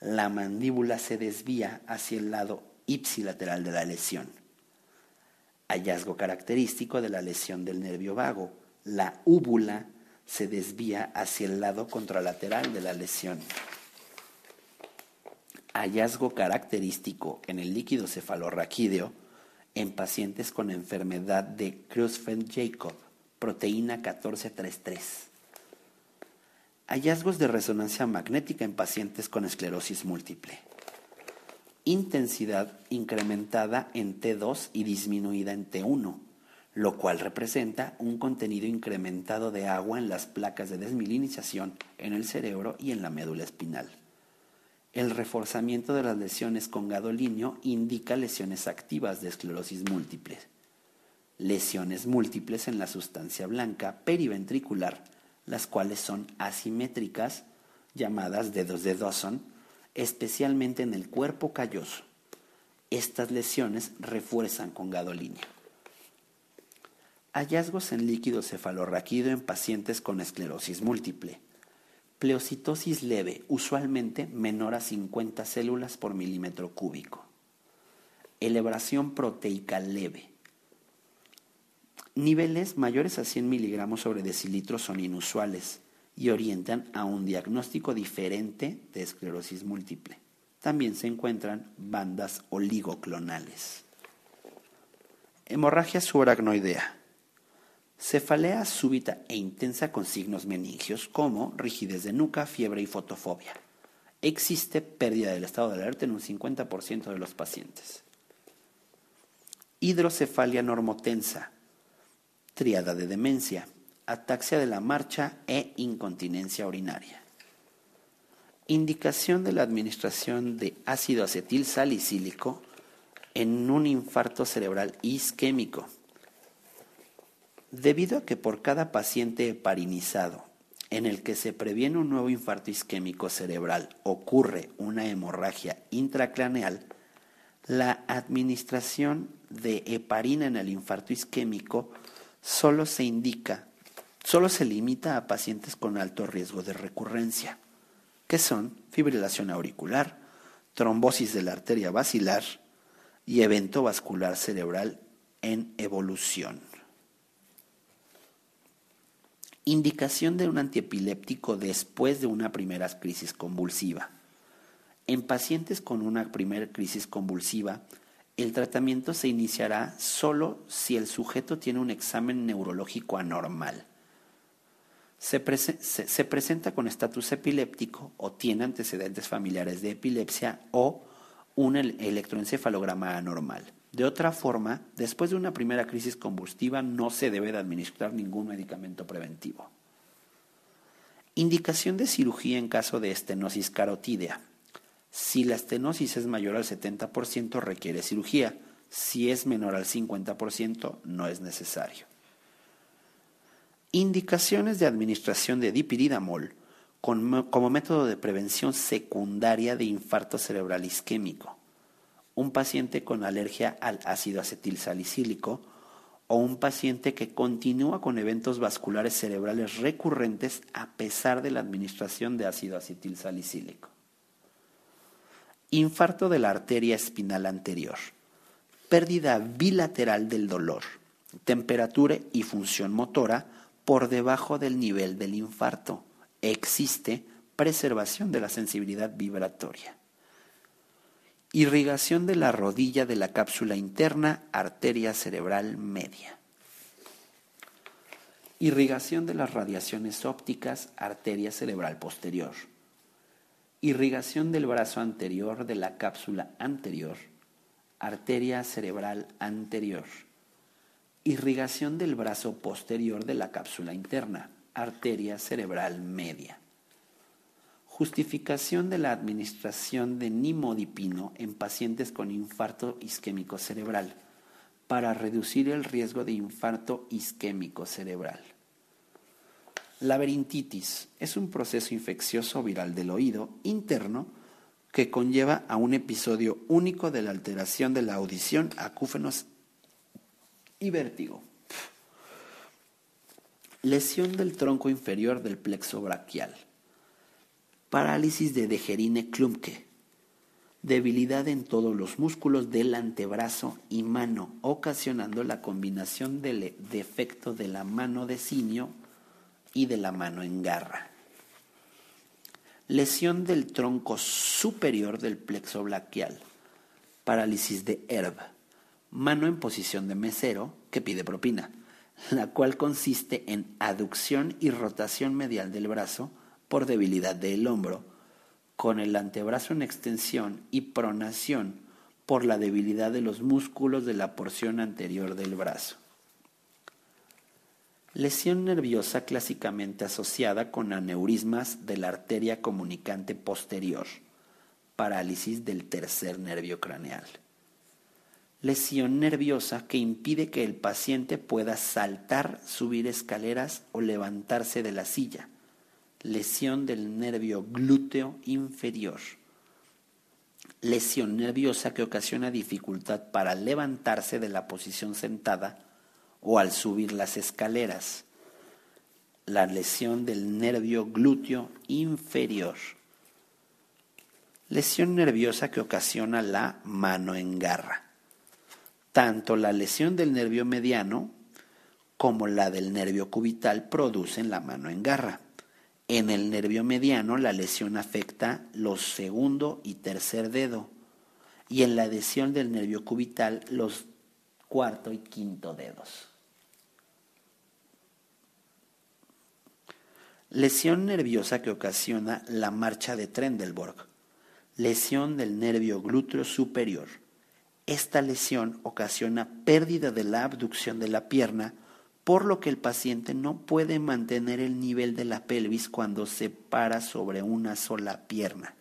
La mandíbula se desvía hacia el lado ipsilateral de la lesión. Hallazgo característico de la lesión del nervio vago. La úvula se desvía hacia el lado contralateral de la lesión. Hallazgo característico en el líquido cefalorraquídeo en pacientes con enfermedad de Creutzfeldt-Jakob, proteína 1433. Hallazgos de resonancia magnética en pacientes con esclerosis múltiple. Intensidad incrementada en T2 y disminuida en T1, lo cual representa un contenido incrementado de agua en las placas de desmilinización en el cerebro y en la médula espinal. El reforzamiento de las lesiones con gadolinio indica lesiones activas de esclerosis múltiple. Lesiones múltiples en la sustancia blanca periventricular las cuales son asimétricas, llamadas dedos de Dawson, especialmente en el cuerpo calloso. Estas lesiones refuerzan con gadolinio. Hallazgos en líquido cefalorraquídeo en pacientes con esclerosis múltiple. Pleocitosis leve, usualmente menor a 50 células por milímetro cúbico. Elevación proteica leve, Niveles mayores a 100 miligramos sobre decilitro son inusuales y orientan a un diagnóstico diferente de esclerosis múltiple. También se encuentran bandas oligoclonales. Hemorragia subaracnoidea. Cefalea súbita e intensa con signos meningios como rigidez de nuca, fiebre y fotofobia. Existe pérdida del estado de alerta en un 50% de los pacientes. Hidrocefalia normotensa triada de demencia, ataxia de la marcha e incontinencia urinaria. Indicación de la administración de ácido acetil salicílico en un infarto cerebral isquémico. Debido a que por cada paciente heparinizado en el que se previene un nuevo infarto isquémico cerebral ocurre una hemorragia intracraneal, la administración de heparina en el infarto isquémico solo se indica, solo se limita a pacientes con alto riesgo de recurrencia, que son fibrilación auricular, trombosis de la arteria basilar y evento vascular cerebral en evolución. Indicación de un antiepiléptico después de una primera crisis convulsiva. En pacientes con una primera crisis convulsiva, el tratamiento se iniciará solo si el sujeto tiene un examen neurológico anormal. Se, presenta con estatus epiléptico o tiene antecedentes familiares de epilepsia o un electroencefalograma anormal. De otra forma, después de una primera crisis convulsiva no se debe de administrar ningún medicamento preventivo. Indicación de cirugía en caso de estenosis carotídea. Si la estenosis es mayor al 70%, requiere cirugía. Si es menor al 50%, no es necesario. Indicaciones de administración de dipiridamol como método de prevención secundaria de infarto cerebral isquémico. Un paciente con alergia al ácido acetil salicílico o un paciente que continúa con eventos vasculares cerebrales recurrentes a pesar de la administración de ácido acetil salicílico. Infarto de la arteria espinal anterior. Pérdida bilateral del dolor. Temperatura y función motora por debajo del nivel del infarto. Existe preservación de la sensibilidad vibratoria. Irrigación de la rodilla de la cápsula interna, arteria cerebral media. Irrigación de las radiaciones ópticas, arteria cerebral posterior irrigación del brazo anterior de la cápsula anterior, arteria cerebral anterior, Irrigación del brazo posterior de la cápsula interna, arteria cerebral media. Justificación de la administración de nimodipino en pacientes con infarto isquémico cerebral para reducir el riesgo de infarto isquémico cerebral. Laberintitis es un proceso infeccioso viral del oído interno que conlleva a un episodio único de la alteración de la audición, acúfenos y vértigo. Lesión del tronco inferior del plexo braquial. Parálisis de Degerine Klumke. Debilidad en todos los músculos del antebrazo y mano, ocasionando la combinación del defecto de la mano de simio y de la mano en garra. Lesión del tronco superior del plexo braquial. Parálisis de Herb. Mano en posición de mesero que pide propina, la cual consiste en aducción y rotación medial del brazo por debilidad del hombro, con el antebrazo en extensión y pronación por la debilidad de los músculos de la porción anterior del brazo. Lesión nerviosa clásicamente asociada con aneurismas de la arteria comunicante posterior, parálisis del tercer nervio craneal. Lesión nerviosa que impide que el paciente pueda saltar, subir escaleras o levantarse de la silla. Lesión del nervio glúteo inferior. Lesión nerviosa que ocasiona dificultad para levantarse de la posición sentada o al subir las escaleras. La lesión del nervio glúteo inferior. Lesión nerviosa que ocasiona la mano en garra. Tanto la lesión del nervio mediano como la del nervio cubital producen la mano en garra. En el nervio mediano la lesión afecta los segundo y tercer dedo y en la lesión del nervio cubital los cuarto y quinto dedos. Lesión nerviosa que ocasiona la marcha de Trendelborg. Lesión del nervio glúteo superior. Esta lesión ocasiona pérdida de la abducción de la pierna, por lo que el paciente no puede mantener el nivel de la pelvis cuando se para sobre una sola pierna.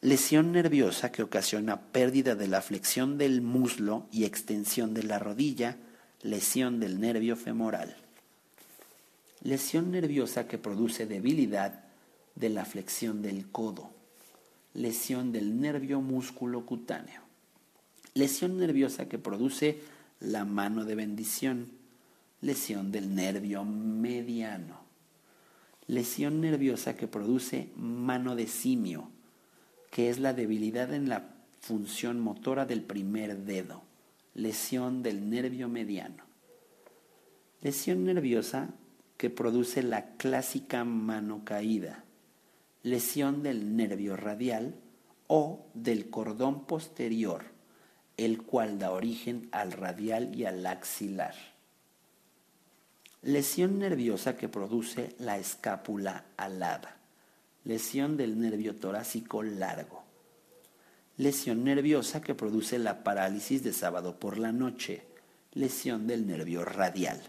Lesión nerviosa que ocasiona pérdida de la flexión del muslo y extensión de la rodilla, lesión del nervio femoral. Lesión nerviosa que produce debilidad de la flexión del codo, lesión del nervio músculo cutáneo, lesión nerviosa que produce la mano de bendición, lesión del nervio mediano, lesión nerviosa que produce mano de simio, que es la debilidad en la función motora del primer dedo, lesión del nervio mediano. Lesión nerviosa que produce la clásica mano caída, lesión del nervio radial o del cordón posterior, el cual da origen al radial y al axilar. Lesión nerviosa que produce la escápula alada, lesión del nervio torácico largo. Lesión nerviosa que produce la parálisis de sábado por la noche, lesión del nervio radial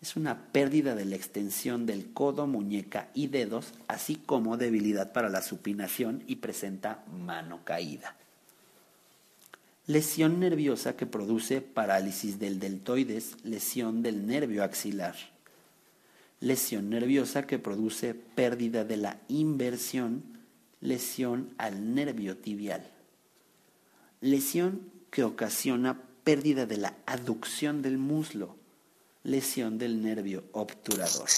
es una pérdida de la extensión del codo, muñeca y dedos, así como debilidad para la supinación y presenta mano caída. Lesión nerviosa que produce parálisis del deltoides, lesión del nervio axilar. Lesión nerviosa que produce pérdida de la inversión, lesión al nervio tibial. Lesión que ocasiona pérdida de la aducción del muslo, lesión del nervio obturador.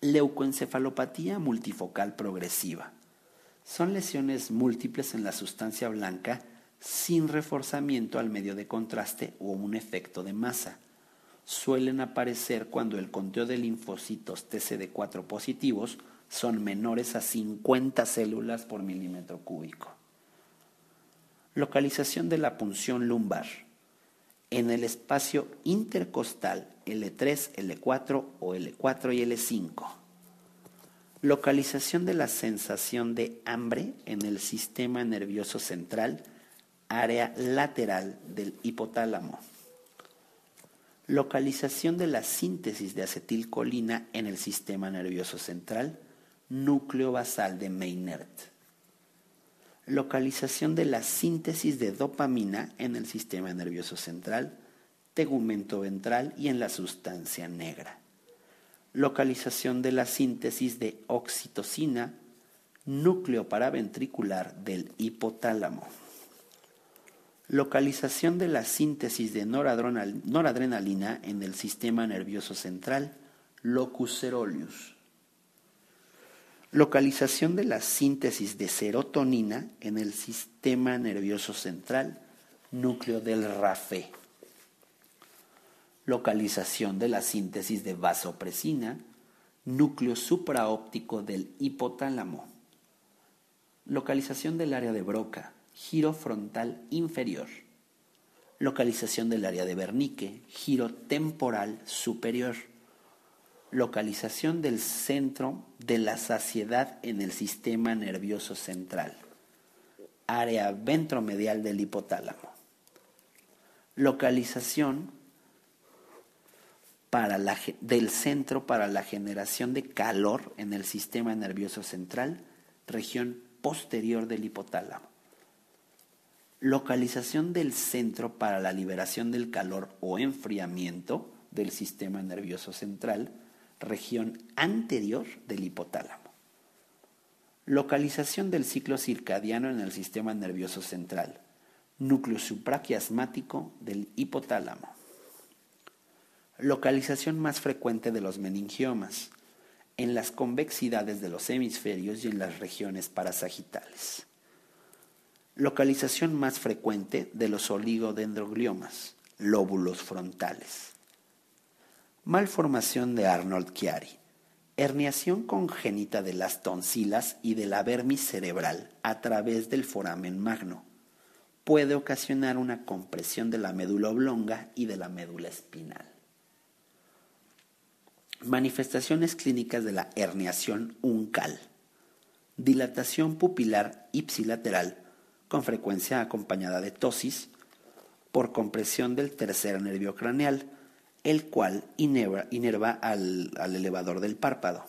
Leucoencefalopatía multifocal progresiva. Son lesiones múltiples en la sustancia blanca sin reforzamiento al medio de contraste o un efecto de masa. Suelen aparecer cuando el conteo de linfocitos TCD4 positivos son menores a 50 células por milímetro cúbico. Localización de la punción lumbar en el espacio intercostal L3, L4 o L4 y L5. Localización de la sensación de hambre en el sistema nervioso central área lateral del hipotálamo. Localización de la síntesis de acetilcolina en el sistema nervioso central, núcleo basal de Maynard. Localización de la síntesis de dopamina en el sistema nervioso central, tegumento ventral y en la sustancia negra. Localización de la síntesis de oxitocina, núcleo paraventricular del hipotálamo. Localización de la síntesis de noradrenalina en el sistema nervioso central, locus ceruleus. Localización de la síntesis de serotonina en el sistema nervioso central, núcleo del RAFE. Localización de la síntesis de vasopresina, núcleo supraóptico del hipotálamo Localización del área de Broca, giro frontal inferior. Localización del área de Wernicke, giro temporal superior. Localización del centro de la saciedad en el sistema nervioso central. Área ventromedial del hipotálamo. Localización para del centro para la generación de calor en el sistema nervioso central, región posterior del hipotálamo. Localización del centro para la liberación del calor o enfriamiento del sistema nervioso central, región anterior del hipotálamo. Localización del ciclo circadiano en el sistema nervioso central, núcleo supraquiasmático del hipotálamo. Localización más frecuente de los meningiomas, en las convexidades de los hemisferios y en las regiones parasagitales. Localización más frecuente de los oligodendrogliomas, lóbulos frontales. Malformación de Arnold-Chiari. Herniación congénita de las tonsilas y de la vermis cerebral a través del foramen magno. Puede ocasionar una compresión de la médula oblonga y de la médula espinal. Manifestaciones clínicas de la herniación uncal. Dilatación pupilar ipsilateral, con frecuencia acompañada de tosis, por compresión del tercer nervio craneal, el cual inerva, al, elevador del párpado.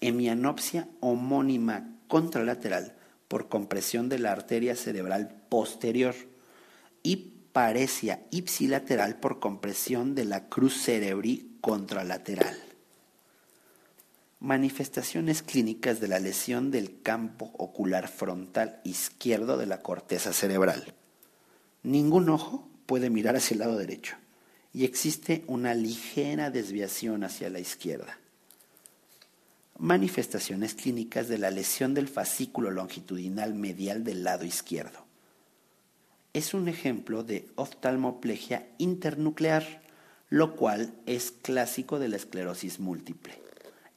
Hemianopsia homónima contralateral, por compresión de la arteria cerebral posterior. Y paresia ipsilateral por compresión de la cruz cerebri contralateral. Manifestaciones clínicas de la lesión del campo ocular frontal izquierdo de la corteza cerebral. Ningún ojo puede mirar hacia el lado derecho y existe una ligera desviación hacia la izquierda. Manifestaciones clínicas de la lesión del fascículo longitudinal medial del lado izquierdo. Es un ejemplo de oftalmoplegia internuclear lo cual es clásico de la esclerosis múltiple.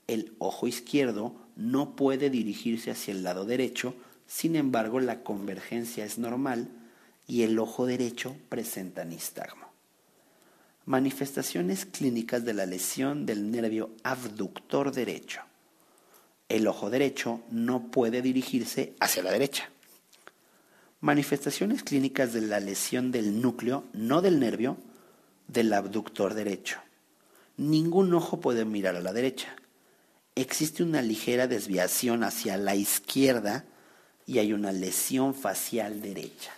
El ojo izquierdo no puede dirigirse hacia el lado derecho, sin embargo la convergencia es normal y el ojo derecho presenta nistagmo. Manifestaciones clínicas de la lesión del nervio abductor derecho. El ojo derecho no puede dirigirse hacia la derecha. Manifestaciones clínicas de la lesión del núcleo, no del nervio, del abductor derecho. Ningún ojo puede mirar a la derecha. Existe una ligera desviación hacia la izquierda y hay una lesión facial derecha.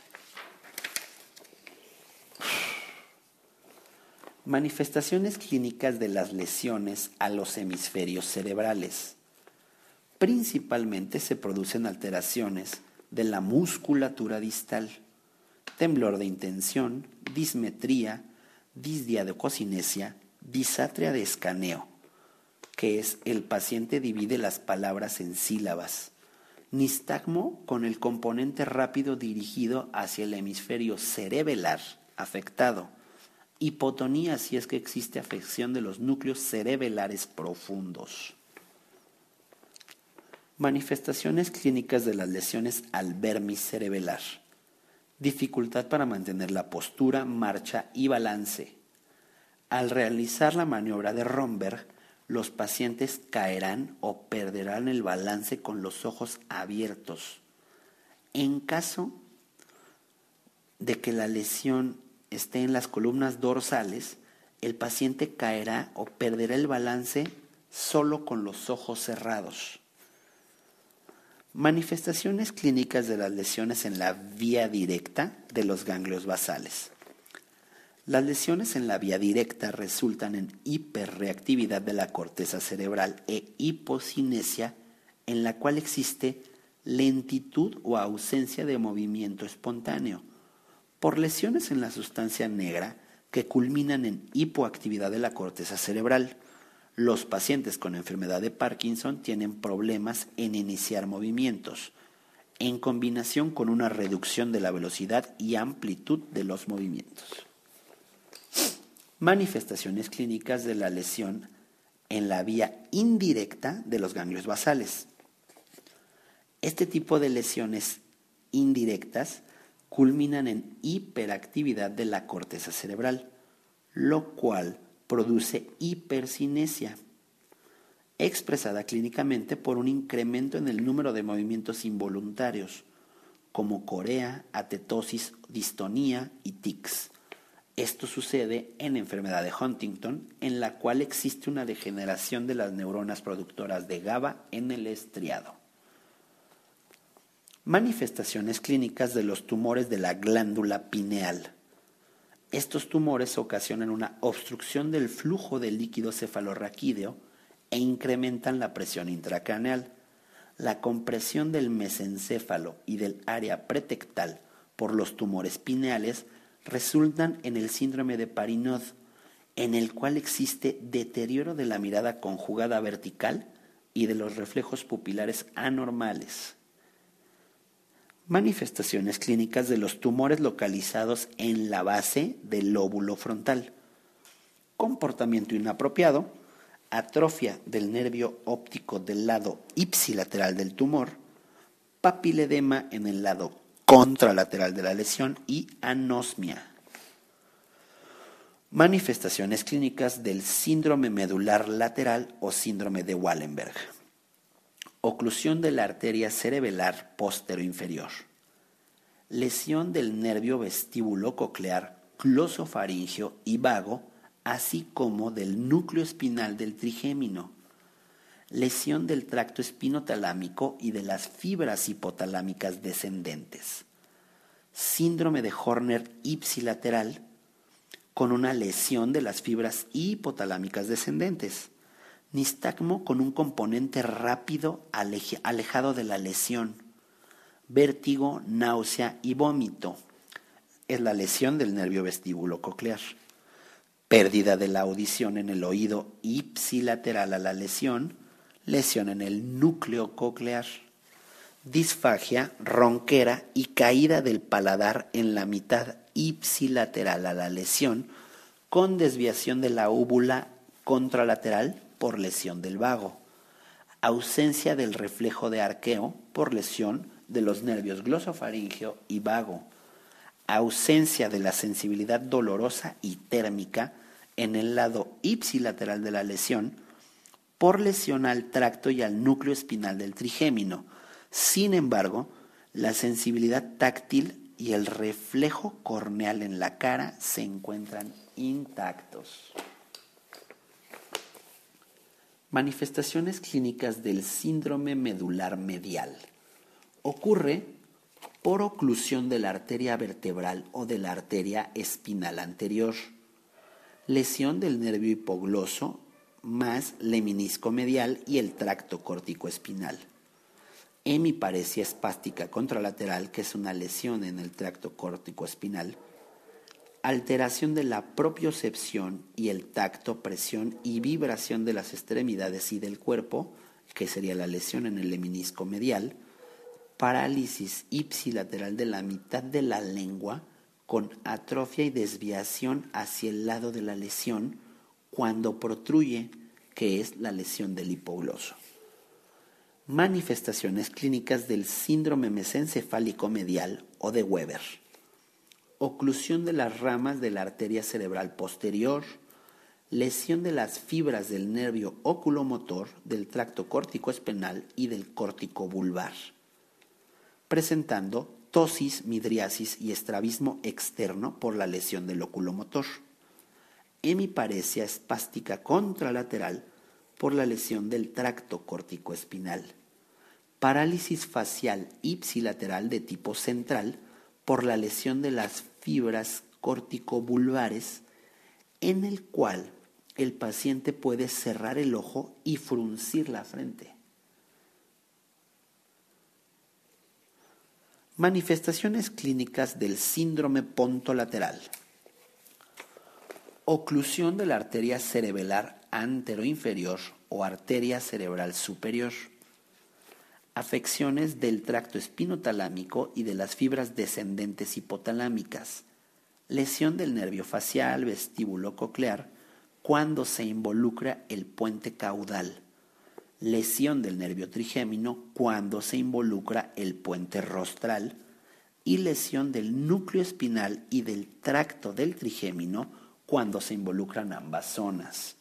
Manifestaciones clínicas de las lesiones a los hemisferios cerebrales. Principalmente se producen alteraciones de la musculatura distal, temblor de intención, dismetría, disdia de cocinesia, disatria de escaneo, que es el paciente divide las palabras en sílabas. Nistagmo con el componente rápido dirigido hacia el hemisferio cerebelar afectado. Hipotonía si es que existe afección de los núcleos cerebelares profundos. Manifestaciones clínicas de las lesiones al vermis cerebelar dificultad para mantener la postura, marcha y balance. Al realizar la maniobra de Romberg, los pacientes caerán o perderán el balance con los ojos abiertos. En caso de que la lesión esté en las columnas dorsales, el paciente caerá o perderá el balance solo con los ojos cerrados. Manifestaciones clínicas de las lesiones en la vía directa de los ganglios basales. Las lesiones en la vía directa resultan en hiperreactividad de la corteza cerebral e hipocinesia en la cual existe lentitud o ausencia de movimiento espontáneo, por lesiones en la sustancia negra que culminan en hipoactividad de la corteza cerebral. Los pacientes con enfermedad de Parkinson tienen problemas en iniciar movimientos, en combinación con una reducción de la velocidad y amplitud de los movimientos. Manifestaciones clínicas de la lesión en la vía indirecta de los ganglios basales. Este tipo de lesiones indirectas culminan en hiperactividad de la corteza cerebral, lo cual produce hipercinesia, expresada clínicamente por un incremento en el número de movimientos involuntarios, como corea, atetosis, distonía y tics. Esto sucede en enfermedad de Huntington, en la cual existe una degeneración de las neuronas productoras de GABA en el estriado. Manifestaciones clínicas de los tumores de la glándula pineal. Estos tumores ocasionan una obstrucción del flujo del líquido cefalorraquídeo e incrementan la presión intracraneal. La compresión del mesencéfalo y del área pretectal por los tumores pineales resultan en el síndrome de Parinod, en el cual existe deterioro de la mirada conjugada vertical y de los reflejos pupilares anormales. Manifestaciones clínicas de los tumores localizados en la base del lóbulo frontal. Comportamiento inapropiado, atrofia del nervio óptico del lado ipsilateral del tumor, papiledema en el lado contralateral de la lesión y anosmia. Manifestaciones clínicas del síndrome medular lateral o síndrome de Wallenberg. Oclusión de la arteria cerebelar inferior. Lesión del nervio vestíbulo coclear, glosofaringio y vago, así como del núcleo espinal del trigémino lesión del tracto espinotalámico y de las fibras hipotalámicas descendentes, síndrome de Horner ipsilateral con una lesión de las fibras hipotalámicas descendentes, nistagmo con un componente rápido alejado de la lesión, vértigo, náusea y vómito. Es la lesión del nervio vestíbulo coclear. Pérdida de la audición en el oído ipsilateral a la lesión, lesión en el núcleo coclear, disfagia, ronquera y caída del paladar en la mitad ipsilateral a la lesión, con desviación de la úvula contralateral por lesión del vago, ausencia del reflejo de arqueo por lesión de los nervios glosofaringio y vago, ausencia de la sensibilidad dolorosa y térmica en el lado ipsilateral de la lesión, por lesión al tracto y al núcleo espinal del trigémino. Sin embargo, la sensibilidad táctil y el reflejo corneal en la cara se encuentran intactos. Manifestaciones clínicas del síndrome medular medial. Ocurre por oclusión de la arteria vertebral o de la arteria espinal anterior, lesión del nervio hipogloso más leminisco medial y el tracto córtico espinal. Hemiparesia espástica contralateral, que es una lesión en el tracto córtico espinal. Alteración de la propiocepción y el tacto, presión y vibración de las extremidades y del cuerpo, que sería la lesión en el leminisco medial. Parálisis ipsilateral de la mitad de la lengua con atrofia y desviación hacia el lado de la lesión cuando protruye, que es la lesión del hipogloso. Manifestaciones clínicas del síndrome mesencefálico medial o de Weber. Oclusión de las ramas de la arteria cerebral posterior, lesión de las fibras del nervio oculomotor, del tracto córtico espinal y del córtico vulvar, presentando ptosis, midriasis y estrabismo externo por la lesión del oculomotor. Hemiparesia espástica contralateral por la lesión del tracto corticoespinal. Parálisis facial ipsilateral de tipo central por la lesión de las fibras corticobulbares, en el cual el paciente puede cerrar el ojo y fruncir la frente. Manifestaciones clínicas del síndrome pontolateral. Oclusión de la arteria cerebelar anteroinferior o arteria cerebral superior. Afecciones del tracto espinotalámico y de las fibras descendentes hipotalámicas. Lesión del nervio facial vestíbulo coclear cuando se involucra el puente caudal lesión del nervio trigémino cuando se involucra el puente rostral y lesión del núcleo espinal y del tracto del trigémino cuando se involucran ambas zonas.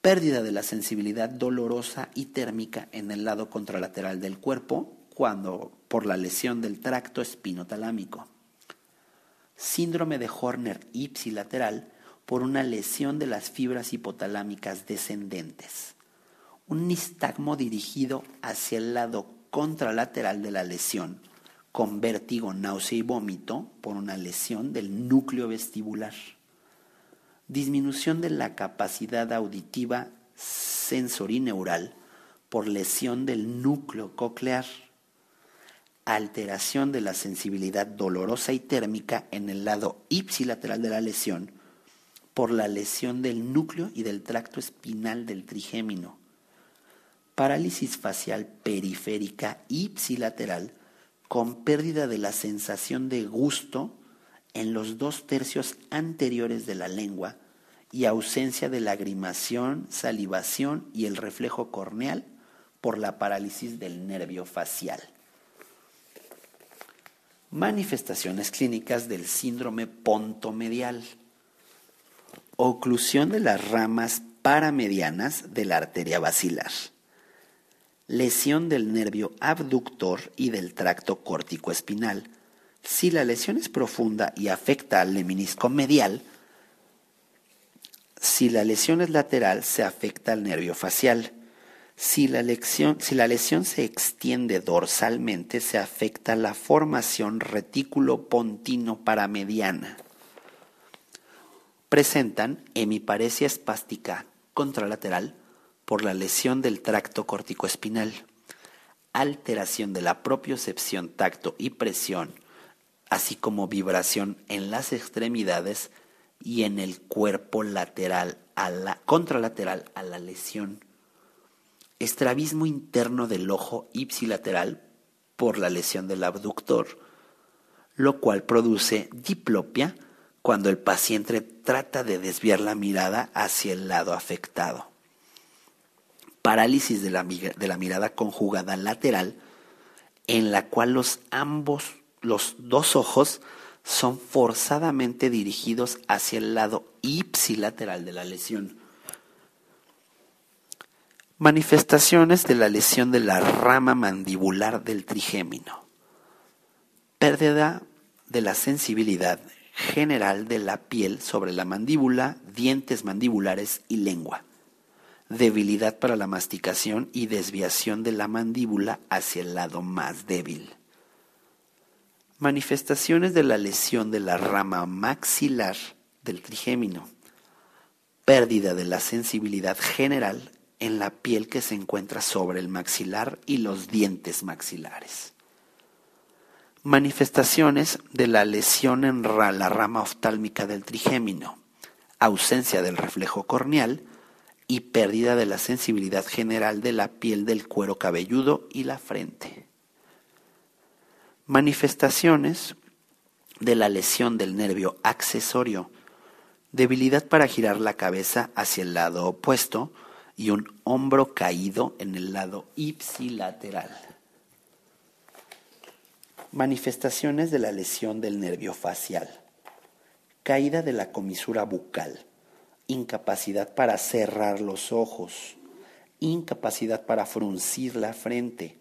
Pérdida de la sensibilidad dolorosa y térmica en el lado contralateral del cuerpo cuando por la lesión del tracto espinotalámico. Síndrome de Horner ipsilateral por una lesión de las fibras hipotalámicas descendentes un nistagmo dirigido hacia el lado contralateral de la lesión, con vértigo, náusea y vómito por una lesión del núcleo vestibular. Disminución de la capacidad auditiva sensorineural por lesión del núcleo coclear. Alteración de la sensibilidad dolorosa y térmica en el lado ipsilateral de la lesión por la lesión del núcleo y del tracto espinal del trigémino parálisis facial periférica ipsilateral con pérdida de la sensación de gusto en los dos tercios anteriores de la lengua y ausencia de lagrimación, salivación y el reflejo corneal por la parálisis del nervio facial. Manifestaciones clínicas del síndrome pontomedial. Oclusión de las ramas paramedianas de la arteria basilar lesión del nervio abductor y del tracto córtico espinal. Si la lesión es profunda y afecta al leminisco medial, si la lesión es lateral, se afecta al nervio facial. Si la, lesión, si la lesión se extiende dorsalmente, se afecta la formación retículo pontino paramediana. Presentan hemiparesia espástica contralateral, por la lesión del tracto corticoespinal, alteración de la propiocepción, tacto y presión, así como vibración en las extremidades y en el cuerpo lateral a la, contralateral a la lesión. Estrabismo interno del ojo ipsilateral por la lesión del abductor, lo cual produce diplopia cuando el paciente trata de desviar la mirada hacia el lado afectado parálisis de la, de la mirada conjugada lateral, en la cual los ambos, los dos ojos, son forzadamente dirigidos hacia el lado ipsilateral de la lesión. Manifestaciones de la lesión de la rama mandibular del trigémino. Pérdida de la sensibilidad general de la piel sobre la mandíbula, dientes mandibulares y lengua debilidad para la masticación y desviación de la mandíbula hacia el lado más débil. Manifestaciones de la lesión de la rama maxilar del trigémino. Pérdida de la sensibilidad general en la piel que se encuentra sobre el maxilar y los dientes maxilares. Manifestaciones de la lesión en la rama oftálmica del trigémino. Ausencia del reflejo corneal y pérdida de la sensibilidad general de la piel del cuero cabelludo y la frente. Manifestaciones de la lesión del nervio accesorio, debilidad para girar la cabeza hacia el lado opuesto y un hombro caído en el lado ipsilateral. Manifestaciones de la lesión del nervio facial, caída de la comisura bucal, incapacidad para cerrar los ojos, incapacidad para fruncir la frente,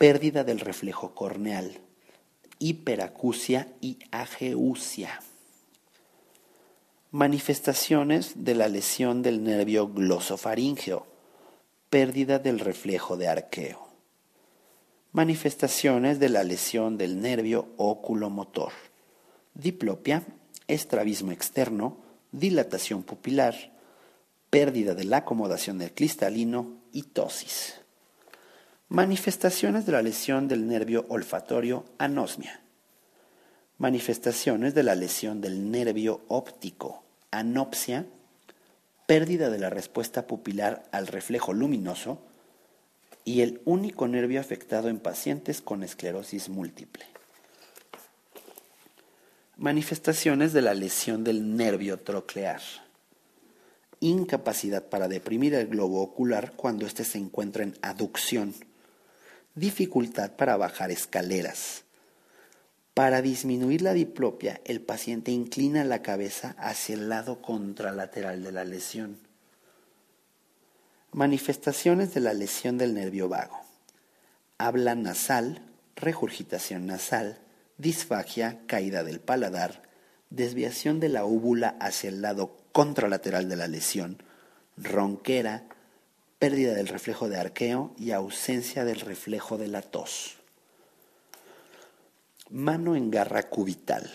pérdida del reflejo corneal, hiperacusia y ageusia. Manifestaciones de la lesión del nervio glosofaríngeo, pérdida del reflejo de arqueo. Manifestaciones de la lesión del nervio oculomotor, diplopia, estrabismo externo, dilatación pupilar, pérdida de la acomodación del cristalino y tosis. Manifestaciones de la lesión del nervio olfatorio, anosmia. Manifestaciones de la lesión del nervio óptico, anopsia, pérdida de la respuesta pupilar al reflejo luminoso y el único nervio afectado en pacientes con esclerosis múltiple. Manifestaciones de la lesión del nervio troclear. Incapacidad para deprimir el globo ocular cuando éste se encuentra en aducción. Dificultad para bajar escaleras. Para disminuir la diplopia, el paciente inclina la cabeza hacia el lado contralateral de la lesión. Manifestaciones de la lesión del nervio vago. Habla nasal, regurgitación nasal, disfagia, caída del paladar, desviación de la úvula hacia el lado contralateral de la lesión, ronquera, pérdida del reflejo de arqueo y ausencia del reflejo de la tos. Mano en garra cubital.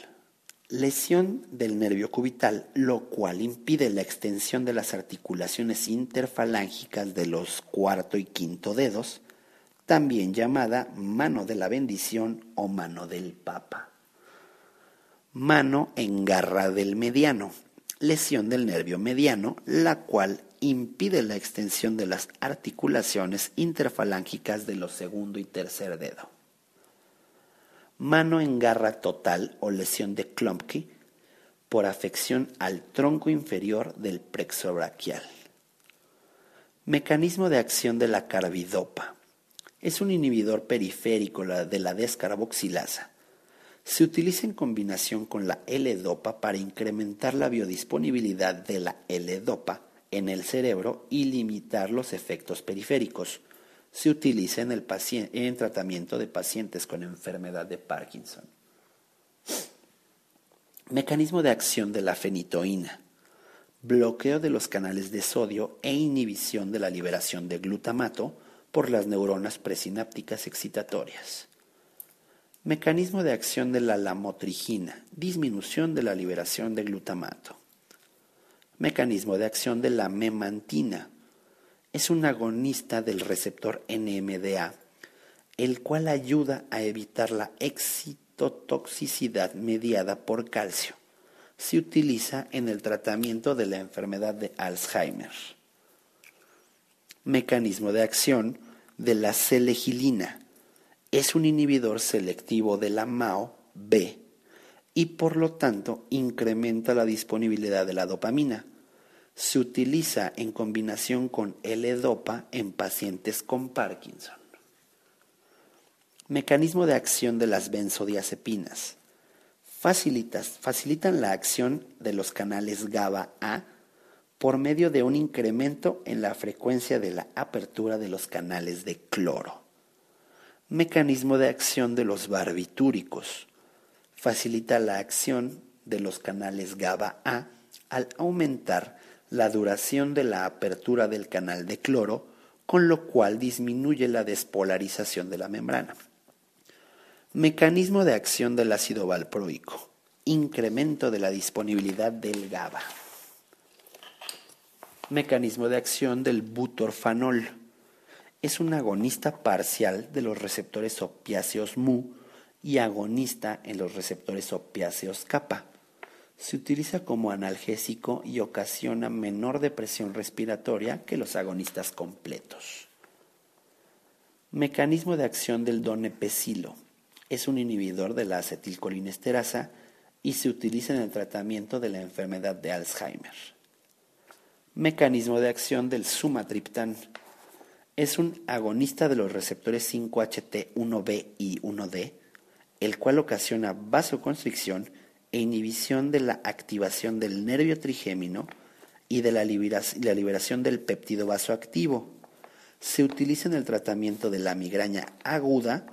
Lesión del nervio cubital, lo cual impide la extensión de las articulaciones interfalángicas de los cuarto y quinto dedos, también llamada mano de la bendición o mano del papa. Mano en garra del mediano, lesión del nervio mediano, la cual impide la extensión de las articulaciones interfalángicas de los segundo y tercer dedo. Mano en garra total o lesión de Klumpke por afección al tronco inferior del plexo brachial. Mecanismo de acción de la carbidopa es un inhibidor periférico de la descarboxilasa. Se utiliza en combinación con la L-dopa para incrementar la biodisponibilidad de la L-dopa en el cerebro y limitar los efectos periféricos. Se utiliza en el, en tratamiento de pacientes con enfermedad de Parkinson. Mecanismo de acción de la fenitoína. Bloqueo de los canales de sodio e inhibición de la liberación de glutamato por las neuronas presinápticas excitatorias. Mecanismo de acción de la lamotrigina, disminución de la liberación de glutamato. Mecanismo de acción de la memantina, es un agonista del receptor NMDA, el cual ayuda a evitar la excitotoxicidad mediada por calcio. Se utiliza en el tratamiento de la enfermedad de Alzheimer. Mecanismo de acción de la selegilina. Es un inhibidor selectivo de la MAO-B y por lo tanto incrementa la disponibilidad de la dopamina. Se utiliza en combinación con L-Dopa en pacientes con Parkinson. Mecanismo de acción de las benzodiazepinas. facilitan la acción de los canales GABA-A por medio de un incremento en la frecuencia de la apertura de los canales de cloro. Mecanismo de acción de los barbitúricos. Facilita la acción de los canales GABA-A al aumentar la duración de la apertura del canal de cloro, con lo cual disminuye la despolarización de la membrana. Mecanismo de acción del ácido valproico. Incremento de la disponibilidad del GABA. Mecanismo de acción del butorfanol. Es un agonista parcial de los receptores opiáceos mu y agonista en los receptores opiáceos kappa. Se utiliza como analgésico y ocasiona menor depresión respiratoria que los agonistas completos. Mecanismo de acción del donepecilo. Es un inhibidor de la acetilcolinesterasa y se utiliza en el tratamiento de la enfermedad de Alzheimer. Mecanismo de acción del sumatriptán. Es un agonista de los receptores 5HT1B y 1D, el cual ocasiona vasoconstricción e inhibición de la activación del nervio trigémino y de la liberación del péptido vasoactivo. Se utiliza en el tratamiento de la migraña aguda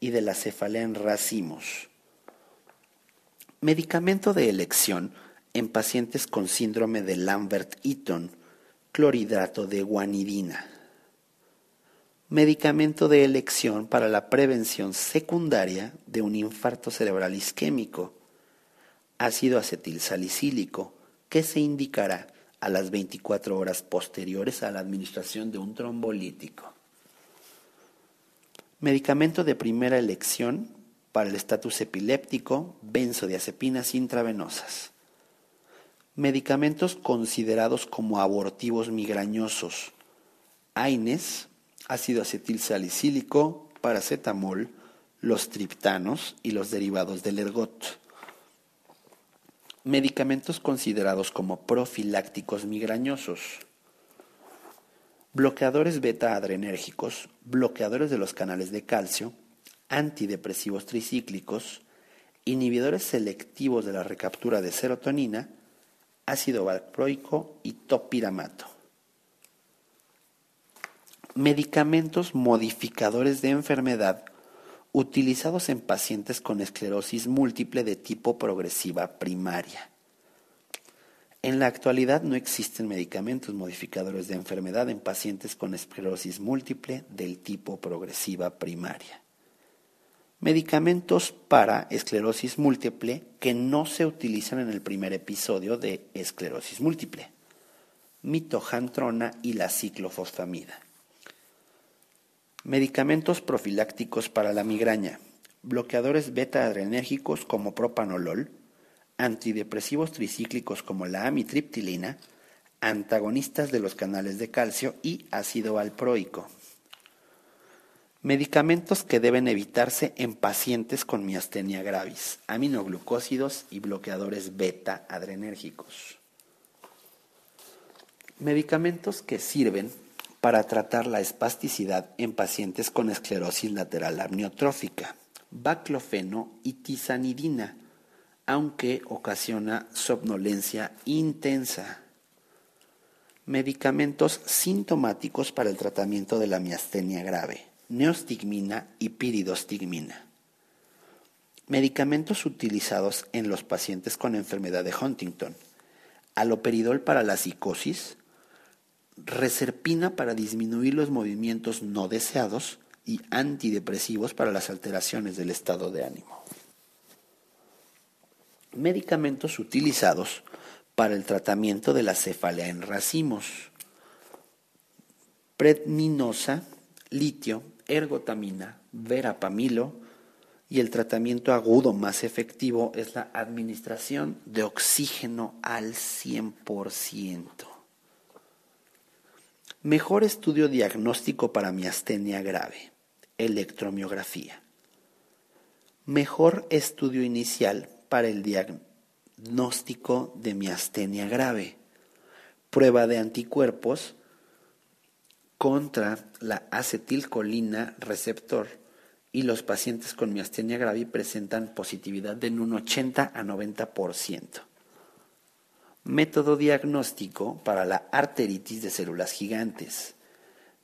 y de la cefalea en racimos. Medicamento de elección en pacientes con síndrome de Lambert-Eaton, clorhidrato de guanidina. Medicamento de elección para la prevención secundaria de un infarto cerebral isquémico, ácido acetilsalicílico, que se indicará a las 24 horas posteriores a la administración de un trombolítico. Medicamento de primera elección para el estatus epiléptico, benzodiazepinas intravenosas. Medicamentos considerados como abortivos migrañosos. AINES, ácido acetil salicílico, paracetamol, los triptanos y los derivados del ergot. Medicamentos considerados como profilácticos migrañosos bloqueadores beta-adrenérgicos, bloqueadores de los canales de calcio, antidepresivos tricíclicos, inhibidores selectivos de la recaptura de serotonina, ácido valproico y topiramato. Medicamentos modificadores de enfermedad utilizados en pacientes con esclerosis múltiple de tipo progresiva primaria. En la actualidad no existen medicamentos modificadores de enfermedad en pacientes con esclerosis múltiple del tipo progresiva primaria. Medicamentos para esclerosis múltiple que no se utilizan en el primer episodio de esclerosis múltiple. Mitojantrona y la ciclofosfamida. Medicamentos profilácticos para la migraña. Bloqueadores beta-adrenérgicos como propanolol, antidepresivos tricíclicos como la amitriptilina, antagonistas de los canales de calcio y ácido valproico. Medicamentos que deben evitarse en pacientes con miastenia gravis, aminoglucósidos y bloqueadores beta adrenérgicos. Medicamentos que sirven para tratar la espasticidad en pacientes con esclerosis lateral amniotrófica, baclofeno y tisanidina, aunque ocasiona somnolencia intensa. Medicamentos sintomáticos para el tratamiento de la miastenia grave, neostigmina y piridostigmina. Medicamentos utilizados en los pacientes con enfermedad de Huntington, aloperidol para la psicosis, reserpina para disminuir los movimientos no deseados y antidepresivos para las alteraciones del estado de ánimo medicamentos utilizados para el tratamiento de la cefalea en racimos. Predninosa, litio, ergotamina, verapamilo y el tratamiento agudo más efectivo es la administración de oxígeno al 100%. Mejor estudio diagnóstico para miastenia grave, electromiografía. Mejor estudio inicial para el diagnóstico de miastenia grave. Prueba de anticuerpos contra la acetilcolina receptor y los pacientes con miastenia grave presentan positividad de un 80 a 90%. Método diagnóstico para la arteritis de células gigantes.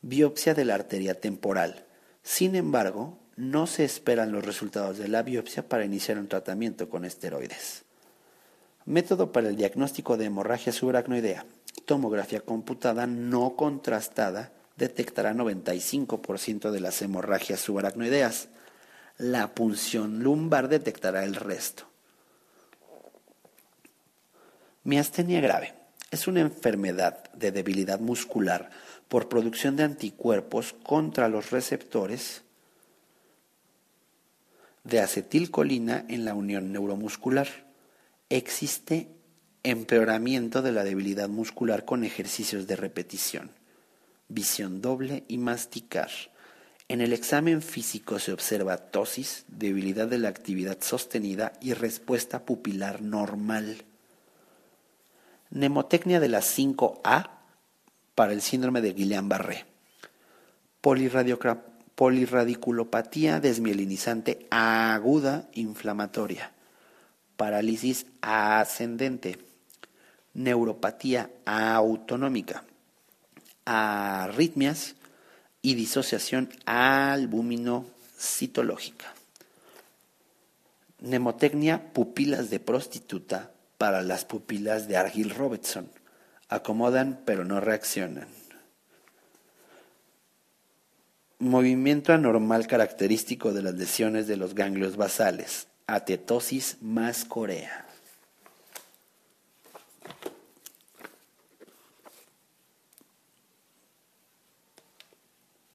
Biopsia de la arteria temporal. Sin embargo, no se esperan los resultados de la biopsia para iniciar un tratamiento con esteroides. Método para el diagnóstico de hemorragia subaracnoidea. Tomografía computada no contrastada detectará 95% de las hemorragias subaracnoideas. La punción lumbar detectará el resto. Miastenia grave es una enfermedad de debilidad muscular por producción de anticuerpos contra los receptores de acetilcolina en la unión neuromuscular. Existe empeoramiento de la debilidad muscular con ejercicios de repetición, visión doble y masticar. En el examen físico se observa tosis, debilidad de la actividad sostenida y respuesta pupilar normal. Nemotecnia de la 5A para el síndrome de Guillain-Barré. Polirradiculopatía desmielinizante aguda inflamatoria, parálisis ascendente, neuropatía autonómica, arritmias, y disociación albumino-citológica. Mnemotecnia pupilas de prostituta para las pupilas de Argil Robertson. Acomodan pero no reaccionan. Movimiento anormal característico de las lesiones de los ganglios basales. Atetosis más corea.